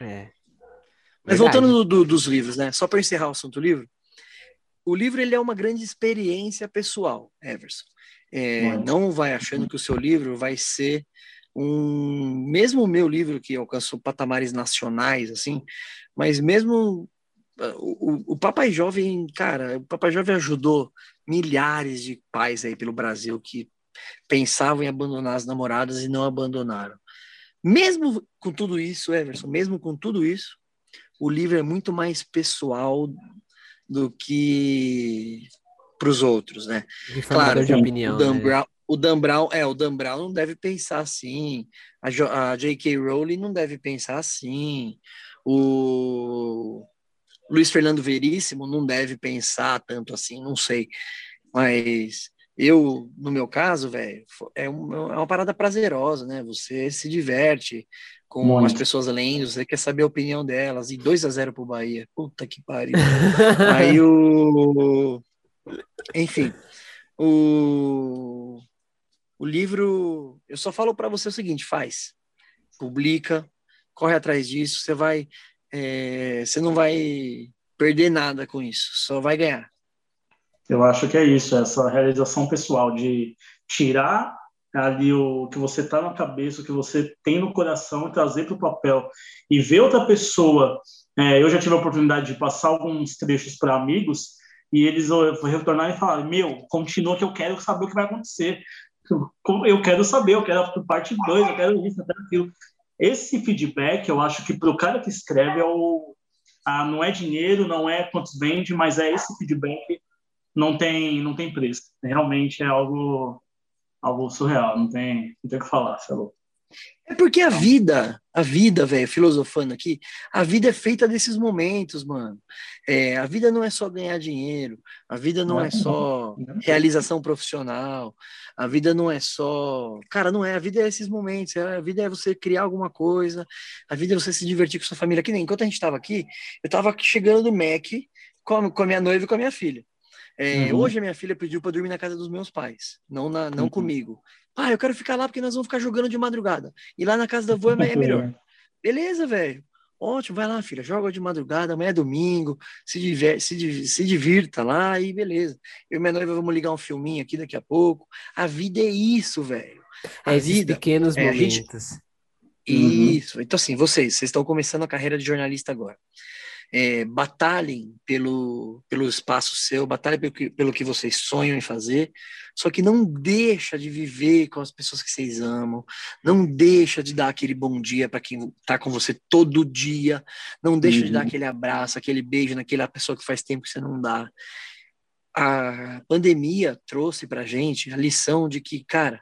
É. Mas voltando do, do, dos livros, né? Só para encerrar o assunto do livro, o livro ele é uma grande experiência pessoal, Everson. É, não vai achando que o seu livro vai ser um mesmo o meu livro que alcançou patamares nacionais assim, mas mesmo uh, o, o Papai Jovem, cara, o Papai Jovem ajudou milhares de pais aí pelo Brasil que pensavam em abandonar as namoradas e não abandonaram. Mesmo com tudo isso, Everson, mesmo com tudo isso, o livro é muito mais pessoal do que para os outros, né? Claro, de opinião, o Dan, né? Brown, o Dan Brown, é, o Dan Brown não deve pensar assim, a, a J.K. Rowling não deve pensar assim, o Luiz Fernando Veríssimo não deve pensar tanto assim, não sei, mas eu, no meu caso, velho, é, um, é uma parada prazerosa, né? Você se diverte, com Muito. as pessoas lendo, você quer saber a opinião delas, e 2 a 0 pro Bahia. Puta que pariu. Aí o. Enfim, o, o livro. Eu só falo para você o seguinte: faz, publica, corre atrás disso, você vai. É, você não vai perder nada com isso, só vai ganhar. Eu acho que é isso, essa realização pessoal de tirar ali o que você está na cabeça, o que você tem no coração e trazer para o papel e ver outra pessoa. É, eu já tive a oportunidade de passar alguns trechos para amigos e eles retornaram e falaram: Meu, continua que eu quero saber o que vai acontecer. Eu quero saber, eu quero parte 2, eu quero isso, eu quero aquilo. Esse feedback, eu acho que para o cara que escreve é o. Ah, não é dinheiro, não é quantos vende, mas é esse feedback não tem, não tem preço. Realmente é algo algo surreal, não tem, não tem o que falar, você é louco. É porque a vida, a vida, velho, filosofando aqui, a vida é feita desses momentos, mano. É, a vida não é só ganhar dinheiro, a vida não, não é, é só realização profissional, a vida não é só. Cara, não é, a vida é esses momentos, a vida é você criar alguma coisa, a vida é você se divertir com sua família. Que nem enquanto a gente tava aqui, eu tava chegando no Mac com, com a minha noiva e com a minha filha. É, uhum. Hoje a minha filha pediu para dormir na casa dos meus pais, não, na, não uhum. comigo. Ah, eu quero ficar lá porque nós vamos ficar jogando de madrugada. E lá na casa da avó é, é melhor. Beleza, velho. Ótimo, vai lá, filha, joga de madrugada, amanhã é domingo, se, diver, se, se divirta lá e beleza. Eu e minha noiva vamos ligar um filminho aqui daqui a pouco. A vida é isso, velho. A é vida. pequenos é, momentos. Gente... Isso. Uhum. Então, assim, vocês, vocês estão começando a carreira de jornalista agora é, batalhem pelo, pelo espaço seu, batalhem pelo que, pelo que vocês sonham em fazer, só que não deixa de viver com as pessoas que vocês amam, não deixa de dar aquele bom dia para quem está com você todo dia, não deixa uhum. de dar uhum. aquele abraço, aquele beijo naquela pessoa que faz tempo que você não dá. A pandemia trouxe para gente a lição de que, cara,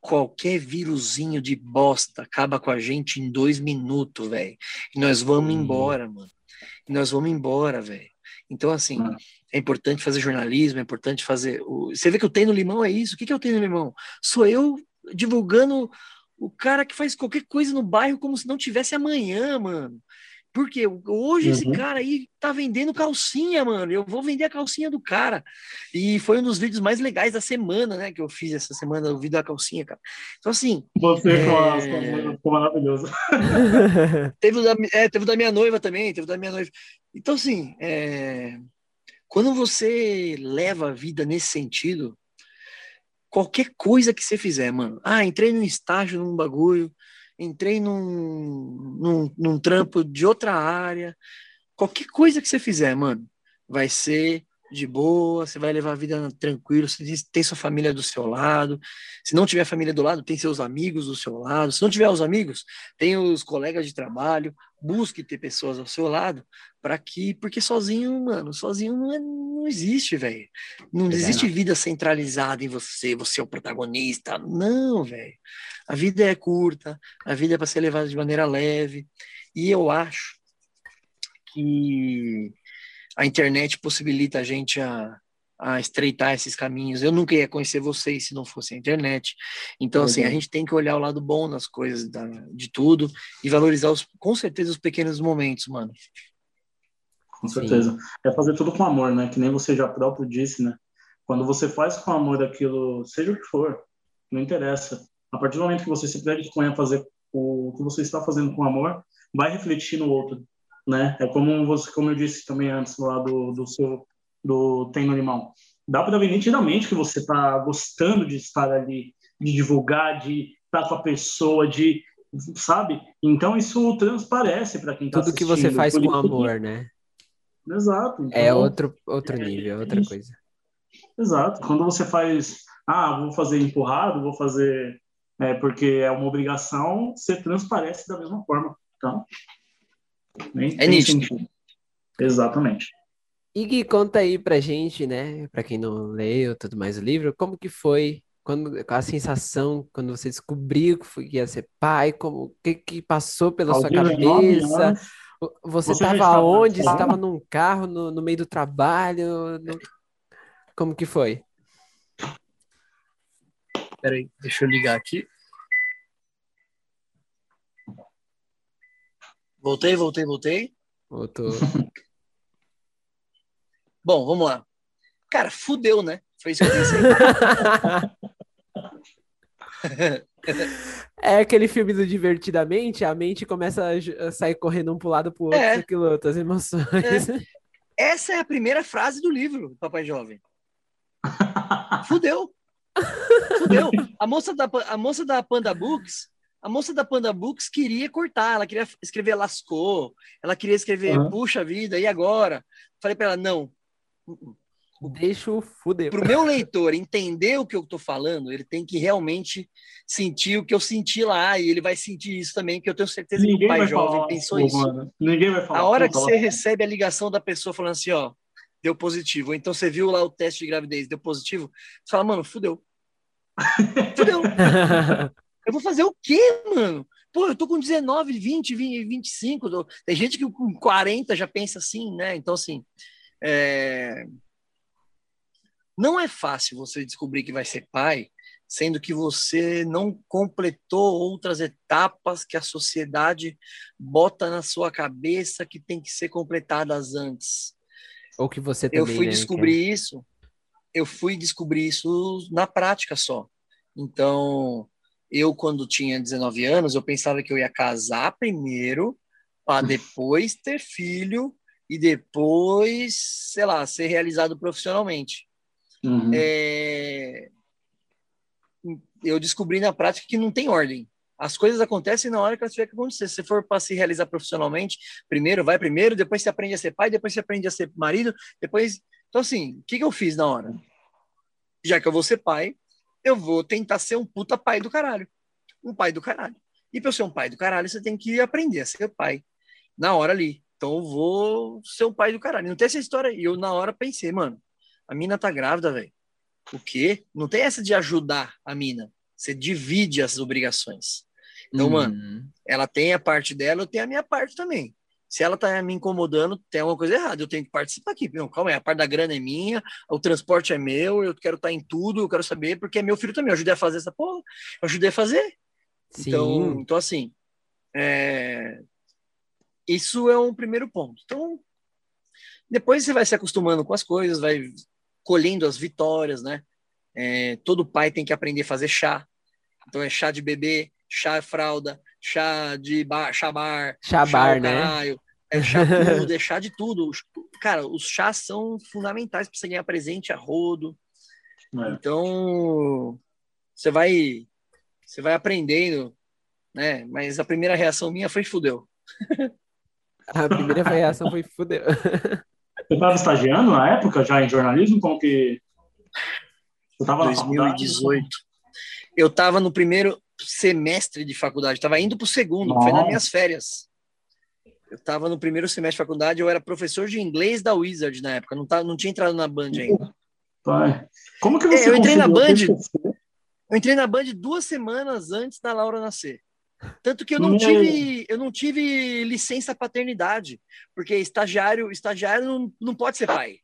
qualquer vírusinho de bosta acaba com a gente em dois minutos, velho. E nós vamos uhum. embora, mano e nós vamos embora, velho. Então, assim, ah. é importante fazer jornalismo, é importante fazer. O... Você vê que eu tenho no limão é isso. O que, que eu tenho no limão? Sou eu divulgando o cara que faz qualquer coisa no bairro como se não tivesse amanhã, mano. Porque hoje uhum. esse cara aí tá vendendo calcinha, mano. Eu vou vender a calcinha do cara. E foi um dos vídeos mais legais da semana, né? Que eu fiz essa semana, o vídeo da calcinha, cara. Então, assim. Você é... ficou maravilhoso. teve, o da, é, teve da minha noiva também, teve da minha noiva. Então, assim, é... quando você leva a vida nesse sentido, qualquer coisa que você fizer, mano. Ah, entrei num estágio, num bagulho entrei num, num, num trampo de outra área. Qualquer coisa que você fizer, mano, vai ser de boa, você vai levar a vida tranquilo, você tem sua família do seu lado. Se não tiver família do lado, tem seus amigos do seu lado. Se não tiver os amigos, tem os colegas de trabalho. Busque ter pessoas ao seu lado para que, porque sozinho, mano, sozinho não, é, não existe, velho. Não é existe vida centralizada em você, você é o protagonista. Não, velho. A vida é curta, a vida é para ser levada de maneira leve. E eu acho que a internet possibilita a gente a, a estreitar esses caminhos. Eu nunca ia conhecer vocês se não fosse a internet. Então, assim, a gente tem que olhar o lado bom nas coisas, da, de tudo, e valorizar, os, com certeza, os pequenos momentos, mano. Com certeza. Sim. É fazer tudo com amor, né? Que nem você já próprio disse, né? Quando você faz com amor aquilo, seja o que for, não interessa. A partir do momento que você se predispõe a fazer o que você está fazendo com amor, vai refletir no outro, né? É como você, como eu disse também antes lá do, do seu do Tem no Limão. Dá para ver nitidamente que você está gostando de estar ali, de divulgar, de estar com a pessoa, de sabe? Então isso transparece para quem está Tudo que você faz com amor, né? Exato. É então, é outro outro nível, outra coisa. Exato. Quando você faz, ah, vou fazer empurrado, vou fazer é, porque é uma obrigação, você transparece da mesma forma. Então, é nítido. Exatamente. E Gui, conta aí pra gente, né? Pra quem não leu tudo mais o livro, como que foi quando a sensação quando você descobriu que ia ser pai, como o que, que passou pela sua cabeça? Você estava onde? Você estava num carro no, no meio do trabalho? No... Como que foi? Peraí, deixa eu ligar aqui. Voltei, voltei, voltei. Voltou. Bom, vamos lá. Cara, fudeu, né? Foi isso que eu pensei. é aquele filme do Divertidamente, a mente começa a sair correndo um pro lado pro outro, é. aquilo, outras emoções. É. Essa é a primeira frase do livro, Papai Jovem. Fudeu. Fudeu. A moça da, a moça da Panda Books, a moça da Panda Books queria cortar, ela queria escrever lascou, ela queria escrever uhum. puxa vida, e agora? Falei para ela, não, Deixa o fuder. Para o meu leitor entender o que eu estou falando, ele tem que realmente sentir o que eu senti lá, e ele vai sentir isso também, que eu tenho certeza Ninguém que o pai jovem falar, pensou isso. Mano. Ninguém vai falar. A hora que você recebe a ligação da pessoa falando assim, ó, deu positivo, ou então você viu lá o teste de gravidez, deu positivo, você fala, mano, fudeu. fudeu. eu vou fazer o quê, mano? Pô, eu tô com 19, 20, 20 25, tô... tem gente que com 40 já pensa assim, né? Então, assim, é... Não é fácil você descobrir que vai ser pai, sendo que você não completou outras etapas que a sociedade bota na sua cabeça que tem que ser completadas antes. Ou que você também, Eu fui né, descobrir isso. Eu fui descobrir isso na prática só. Então, eu quando tinha 19 anos, eu pensava que eu ia casar primeiro para depois ter filho e depois, sei lá, ser realizado profissionalmente. Uhum. É... Eu descobri na prática que não tem ordem. As coisas acontecem na hora que elas tiver que acontecer. Se for para se realizar profissionalmente, primeiro vai primeiro, depois você aprende a ser pai, depois você aprende a ser marido, depois. Então, assim, o que, que eu fiz na hora? Já que eu vou ser pai, eu vou tentar ser um puta pai do caralho. Um pai do caralho. E para ser um pai do caralho, você tem que aprender a ser pai na hora ali. Então eu vou ser o pai do caralho. Não tem essa história aí. Eu, na hora, pensei, mano, a mina tá grávida, velho. O quê? Não tem essa de ajudar a mina. Você divide as obrigações. Então, uhum. mano, ela tem a parte dela, eu tenho a minha parte também. Se ela tá me incomodando, tem alguma coisa errada. Eu tenho que participar aqui. Não, calma aí, a parte da grana é minha, o transporte é meu, eu quero estar tá em tudo, eu quero saber, porque é meu filho também. Eu ajudei a fazer essa porra, eu ajudei a fazer. Sim. Então, então assim, é, isso é um primeiro ponto. Então, depois você vai se acostumando com as coisas, vai colhendo as vitórias, né? É, todo pai tem que aprender a fazer chá. Então é chá de bebê, chá fralda, chá de bar, chá bar, chá, bar, né? Caralho, é chá tudo, é chá de tudo. Cara, os chás são fundamentais para você ganhar presente a rodo. É. Então, você vai você vai aprendendo, né? Mas a primeira reação minha foi fudeu. A primeira reação foi fudeu. Você estava estagiando na época, já em jornalismo? Como que. Você estava 2018. Eu estava no primeiro semestre de faculdade, estava indo para o segundo, Nossa. foi nas minhas férias. Eu estava no primeiro semestre de faculdade, eu era professor de inglês da Wizard na época, não, tava, não tinha entrado na Band ainda. Pai. Como que você é, Eu entrei na Band. Eu entrei na Band duas semanas antes da Laura nascer. Tanto que eu não tive, eu não tive licença paternidade, porque estagiário, estagiário não, não pode ser pai.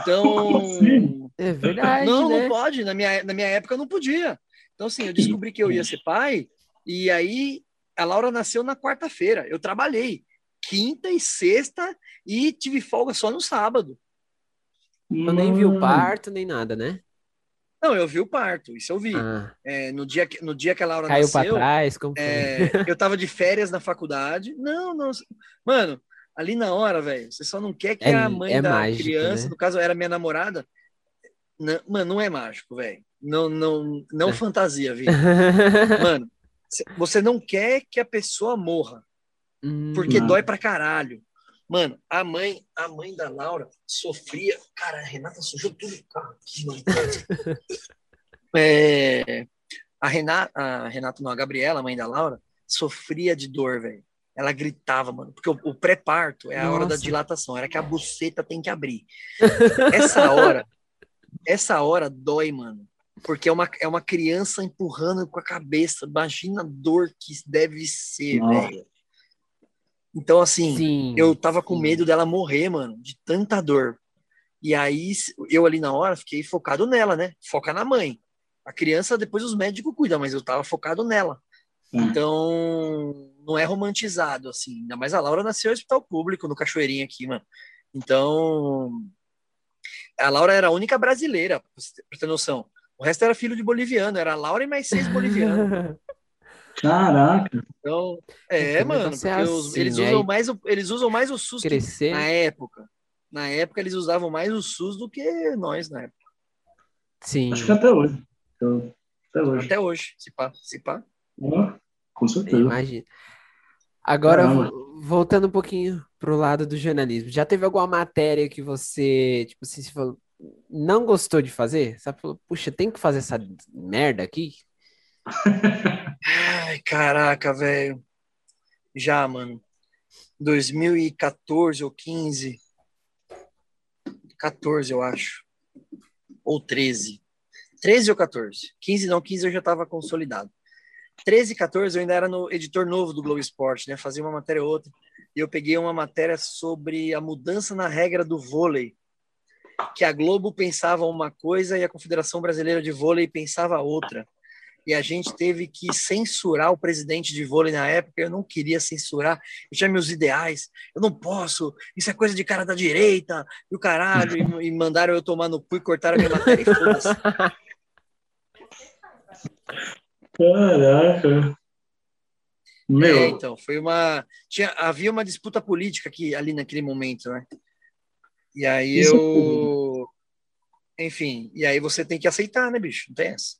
Então, assim? é verdade. Não, né? não pode. Na minha, na minha época não podia. Então, assim, eu descobri que eu ia ser pai, e aí a Laura nasceu na quarta-feira. Eu trabalhei quinta e sexta e tive folga só no sábado. Eu nem vi o parto, nem nada, né? Não, eu vi o parto, isso eu vi. Ah. É, no, dia que, no dia que a Laura Caiu nasceu... Caiu pra trás? Como é, eu tava de férias na faculdade. Não, não... Mano, ali na hora, velho, você só não quer que é, a mãe é da mágico, criança, né? no caso era minha namorada... Não, mano, não é mágico, velho. Não, não, não é. fantasia, viu? mano, você não quer que a pessoa morra. Porque hum. dói pra caralho. Mano, a mãe, a mãe da Laura sofria. Cara, a Renata sujou tudo o carro aqui, mano. é, a Renata, a Renata, não, a Gabriela, a mãe da Laura, sofria de dor, velho. Ela gritava, mano, porque o, o pré-parto é a Nossa. hora da dilatação, era que a buceta tem que abrir. Essa hora, essa hora dói, mano. Porque é uma, é uma criança empurrando com a cabeça. Imagina a dor que deve ser, velho. Então, assim, sim, eu tava com medo dela morrer, mano, de tanta dor. E aí, eu ali na hora, fiquei focado nela, né? Foca na mãe. A criança, depois os médicos cuidam, mas eu tava focado nela. Hum. Então, não é romantizado, assim. Ainda mais a Laura nasceu no hospital público, no Cachoeirinho aqui, mano. Então, a Laura era a única brasileira, pra ter noção. O resto era filho de boliviano, era a Laura e mais seis bolivianos. Caraca. Então, é, mano, porque assim, os, eles, usam mais o, eles usam mais o SUS crescer. na época. Na época, eles usavam mais o SUS do que nós na época. Sim. Acho que até hoje. Até hoje. Até hoje, se pá. Se pá. com certeza. Imagina. Agora, Caramba. voltando um pouquinho pro lado do jornalismo, já teve alguma matéria que você, tipo assim, você falou, não gostou de fazer? Você falou, puxa, tem que fazer essa merda aqui? Ai, caraca, velho. Já, mano. 2014 ou 15. 14, eu acho. Ou 13. 13 ou 14. 15 não, 15 eu já estava consolidado. 13 e 14 eu ainda era no editor novo do Globo Esporte, né? Fazia uma matéria ou outra. E eu peguei uma matéria sobre a mudança na regra do vôlei. Que a Globo pensava uma coisa e a Confederação Brasileira de Vôlei pensava outra e a gente teve que censurar o presidente de vôlei na época. Eu não queria censurar, eu tinha meus ideais, eu não posso, isso é coisa de cara da direita, e o caralho, e, e mandaram eu tomar no cu e cortaram a minha matéria e foda-se. Caraca. Meu. É, então, foi uma. Tinha, havia uma disputa política aqui, ali naquele momento, né? E aí Isso eu. É Enfim, e aí você tem que aceitar, né, bicho? Não tem essa.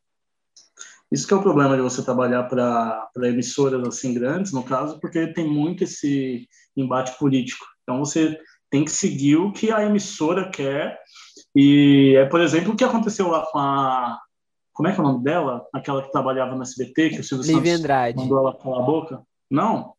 Isso que é o problema de você trabalhar para emissoras assim grandes, no caso, porque tem muito esse embate político. Então você tem que seguir o que a emissora quer. E é, por exemplo, o que aconteceu lá com a. Como é que é o nome dela? Aquela que trabalhava no SBT, que o Silvio Lívia Santos Andrade. mandou ela calar a boca? Não.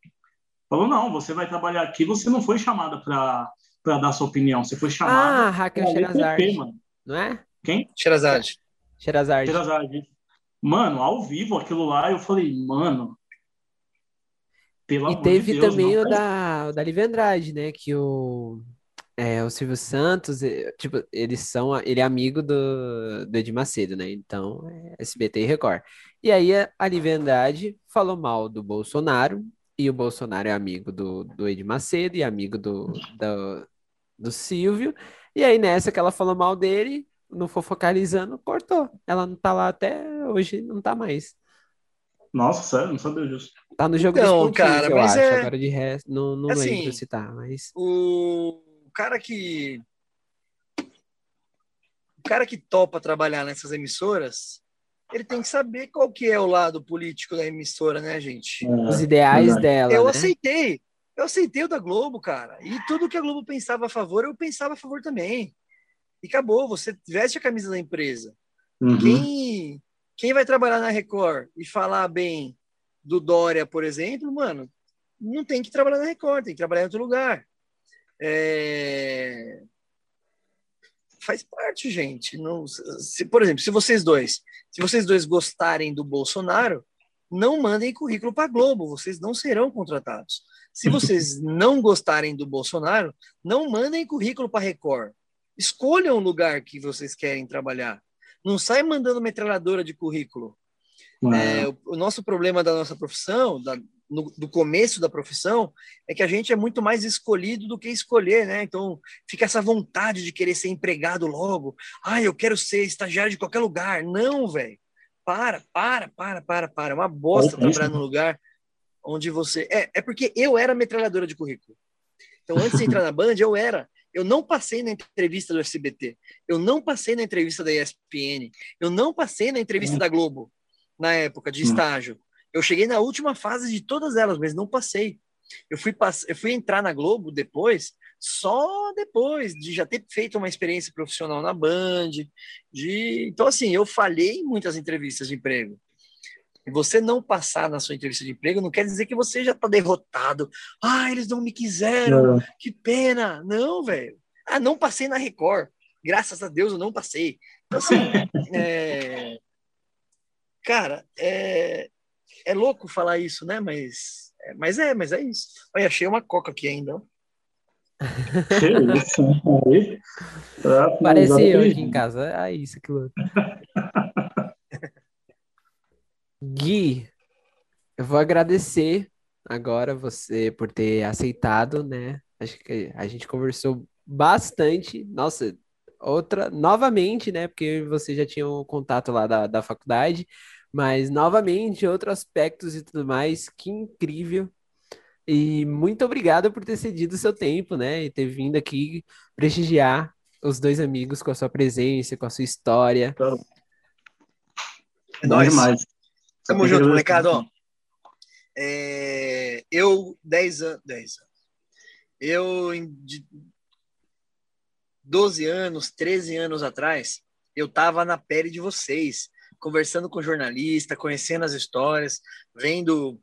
Falou, não, você vai trabalhar aqui, você não foi chamada para dar sua opinião, você foi chamada. Ah, Raquel Sherazade. Não é? Quem? Sherazade. Sherazade. Sherazade. Mano, ao vivo aquilo lá, eu falei, mano. Pelo e teve de Deus, também o da, o da Lívia Andrade, né? Que o, é, o Silvio Santos, é, tipo, eles são, ele é amigo do, do Edir Macedo, né? Então, é SBT e Record. E aí a, Lívia Andrade falou mal do Bolsonaro, e o Bolsonaro é amigo do, do Edir Macedo e amigo do, do, do Silvio. E aí nessa que ela falou mal dele, não for focalizando, cortou. Ela não tá lá até hoje, não tá mais. Nossa, sério, não sabia disso. Tá no jogo então, dos cara, eu acho. É... Agora de resto, não, não assim, lembro se tá, mas. O cara que. O cara que topa trabalhar nessas emissoras, ele tem que saber qual que é o lado político da emissora, né, gente? É, Os ideais verdade. dela. Eu né? aceitei. Eu aceitei o da Globo, cara. E tudo que a Globo pensava a favor, eu pensava a favor também e acabou. Você veste a camisa da empresa. Uhum. Quem, quem vai trabalhar na Record e falar bem do Dória, por exemplo, mano, não tem que trabalhar na Record, tem que trabalhar em outro lugar. É... Faz parte, gente. Não, se, por exemplo, se vocês dois, se vocês dois gostarem do Bolsonaro, não mandem currículo para Globo, vocês não serão contratados. Se vocês não gostarem do Bolsonaro, não mandem currículo para Record. Escolham o lugar que vocês querem trabalhar. Não sai mandando metralhadora de currículo. É, o, o, nosso problema da nossa profissão, da, no, do começo da profissão, é que a gente é muito mais escolhido do que escolher, né? Então fica essa vontade de querer ser empregado logo. Ah, eu quero ser estagiário de qualquer lugar. Não, velho. Para, para, para, para, para. É uma bosta trabalhar num lugar onde você. É, é porque eu era metralhadora de currículo. Então, antes de entrar na Band, eu era. Eu não passei na entrevista do SBT. Eu não passei na entrevista da ESPN. Eu não passei na entrevista hum. da Globo, na época de hum. estágio. Eu cheguei na última fase de todas elas, mas não passei. Eu fui, pass... eu fui entrar na Globo depois, só depois de já ter feito uma experiência profissional na Band. De... Então, assim, eu falhei em muitas entrevistas de emprego. E você não passar na sua entrevista de emprego não quer dizer que você já está derrotado. Ah, eles não me quiseram, que pena. Não, velho. Ah, não passei na Record. Graças a Deus eu não passei. Então, assim, é... cara, é... é louco falar isso, né? Mas, é, mas é, mas é isso. Olha, achei uma coca aqui ainda. Que isso? Aí, Parecia eu aqui em casa. É isso, que louco. Gui, eu vou agradecer agora você por ter aceitado, né? Acho que a gente conversou bastante. Nossa, outra, novamente, né? Porque você já tinha um contato lá da, da faculdade, mas novamente, outros aspectos e tudo mais. Que incrível. E muito obrigado por ter cedido o seu tempo, né? E ter vindo aqui prestigiar os dois amigos com a sua presença, com a sua história. É nóis. demais. Tamo junto, molecada. É, eu, 10 anos. 10 anos. Eu, de 12 anos, 13 anos atrás, eu tava na pele de vocês, conversando com jornalista, conhecendo as histórias, vendo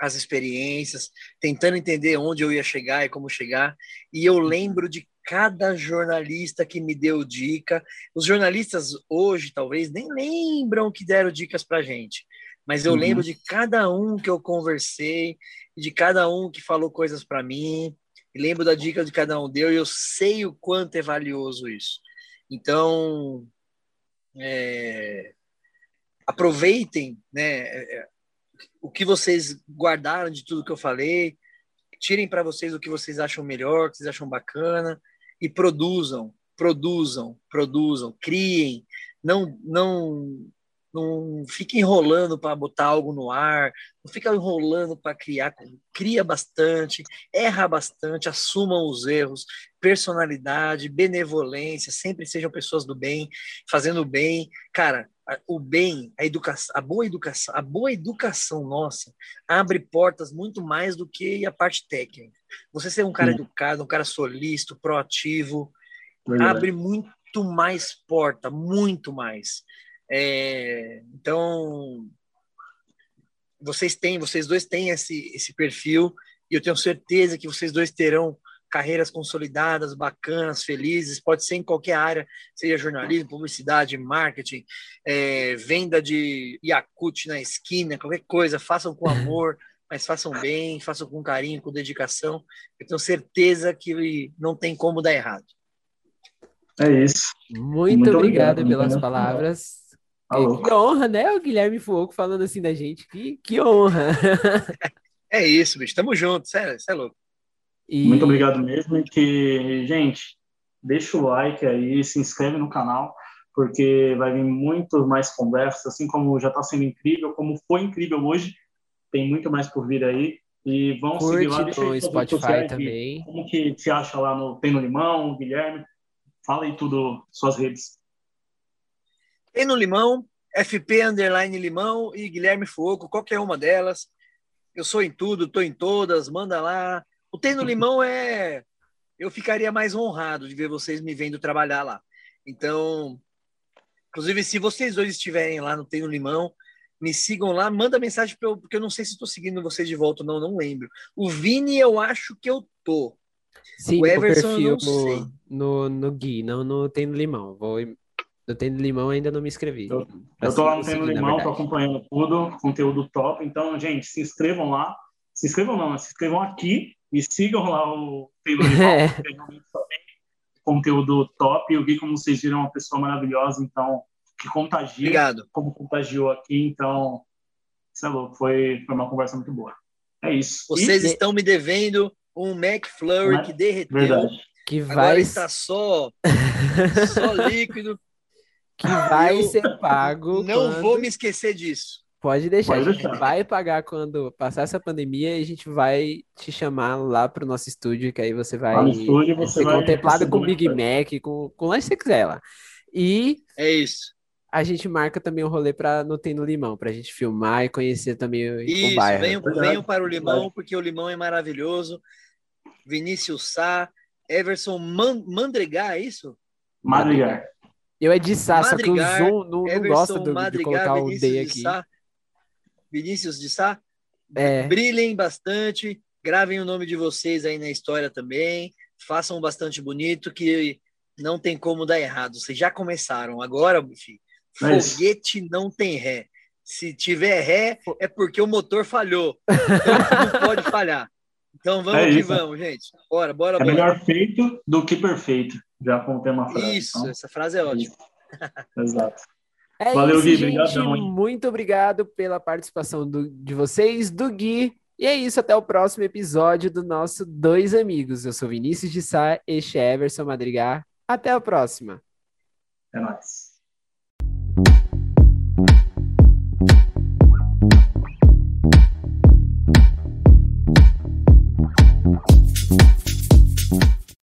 as experiências, tentando entender onde eu ia chegar e como chegar. E eu lembro de cada jornalista que me deu dica. Os jornalistas hoje talvez nem lembram que deram dicas para gente, mas eu uhum. lembro de cada um que eu conversei, de cada um que falou coisas para mim. lembro da dica de cada um deu e eu sei o quanto é valioso isso. Então, é, aproveitem, né? É, é, o que vocês guardaram de tudo que eu falei, tirem para vocês o que vocês acham melhor, o que vocês acham bacana e produzam, produzam, produzam, criem, não não não fique enrolando para botar algo no ar, não fica enrolando para criar, cria bastante, erra bastante, assumam os erros, personalidade, benevolência, sempre sejam pessoas do bem, fazendo bem. Cara, o bem, a educação, a boa educação, a boa educação nossa abre portas muito mais do que a parte técnica. Você ser um cara Sim. educado, um cara solícito, proativo, abre muito mais porta, muito mais. É, então, vocês têm, vocês dois têm esse, esse perfil e eu tenho certeza que vocês dois terão carreiras consolidadas, bacanas, felizes, pode ser em qualquer área, seja jornalismo, publicidade, marketing, é, venda de Yakut na esquina, qualquer coisa, façam com amor, mas façam bem, façam com carinho, com dedicação. Eu tenho certeza que não tem como dar errado. É isso. Muito, Muito obrigado, obrigado pelas palavras. Que, que, honra, né? O Guilherme Fuoco falando assim da gente. Que, que honra. É isso, bicho. Tamo junto. Sério, você é louco. E... Muito obrigado mesmo. E que, gente, deixa o like aí, se inscreve no canal, porque vai vir muito mais conversas, assim como já está sendo incrível, como foi incrível hoje, tem muito mais por vir aí. E vão Curte seguir lá. Deixa no Spotify também. Como que se acha lá no Tem no Limão, Guilherme? Fala aí tudo, suas redes. Tem no Limão, FP Underline Limão e Guilherme Fogo, qualquer uma delas. Eu sou em tudo, estou em todas, manda lá. O Tem no Limão é. Eu ficaria mais honrado de ver vocês me vendo trabalhar lá. Então, inclusive, se vocês dois estiverem lá no Tem no Limão, me sigam lá, manda mensagem para eu, porque eu não sei se estou seguindo vocês de volta, não, não lembro. O Vini, eu acho que eu tô. Sim, o Everson, o perfil no, no, no Gui, não no Tem no Limão. Vou No Tem Limão ainda não me inscrevi. Eu, eu tô lá no Tem Limão, tô acompanhando tudo, conteúdo top. Então, gente, se inscrevam lá. Se inscrevam não, se inscrevam aqui e sigam lá o Limão, é. realmente conteúdo top. Eu vi como vocês viram uma pessoa maravilhosa, então, que contagia. Obrigado. Como contagiou aqui, então, isso é louco. Foi, foi uma conversa muito boa. É isso. Vocês e... estão me devendo um McFlurry Mas... que derreteu. Verdade. Que vai... Agora está só, só líquido. Que vai eu ser pago. Não quando... vou me esquecer disso. Pode deixar, Pode a gente vai pagar quando passar essa pandemia e a gente vai te chamar lá para o nosso estúdio, que aí você vai estúdio, você ser vai contemplado com Big Mac, com, com o que você quiser lá. E é isso. A gente marca também o um rolê para no Tem no Limão, para a gente filmar e conhecer também o, isso, o bairro. Venham, venham para o Limão, porque o Limão é maravilhoso. Vinícius Sá, Everson Man Mandregar, é isso? Madrigar. Eu é de Sá, só que o Zoom não, não gosta do, de colocar Vinícius o D aqui. Sá, Vinícius de Sá. É. Brilhem bastante, gravem o nome de vocês aí na história também, façam bastante bonito, que não tem como dar errado. Vocês já começaram, agora, filho, foguete não tem ré. Se tiver ré, é porque o motor falhou. Então não pode falhar. Então vamos é que vamos, gente. Bora, bora, é bora. melhor feito do que perfeito. Já contei uma frase. Isso, então... essa frase é ótima. Exato. É Valeu, isso, Gui. Gente, muito obrigado pela participação do, de vocês, do Gui. E é isso, até o próximo episódio do nosso Dois Amigos. Eu sou Vinícius de Sá, este é Everson Madrigar. Até a próxima. É nóis.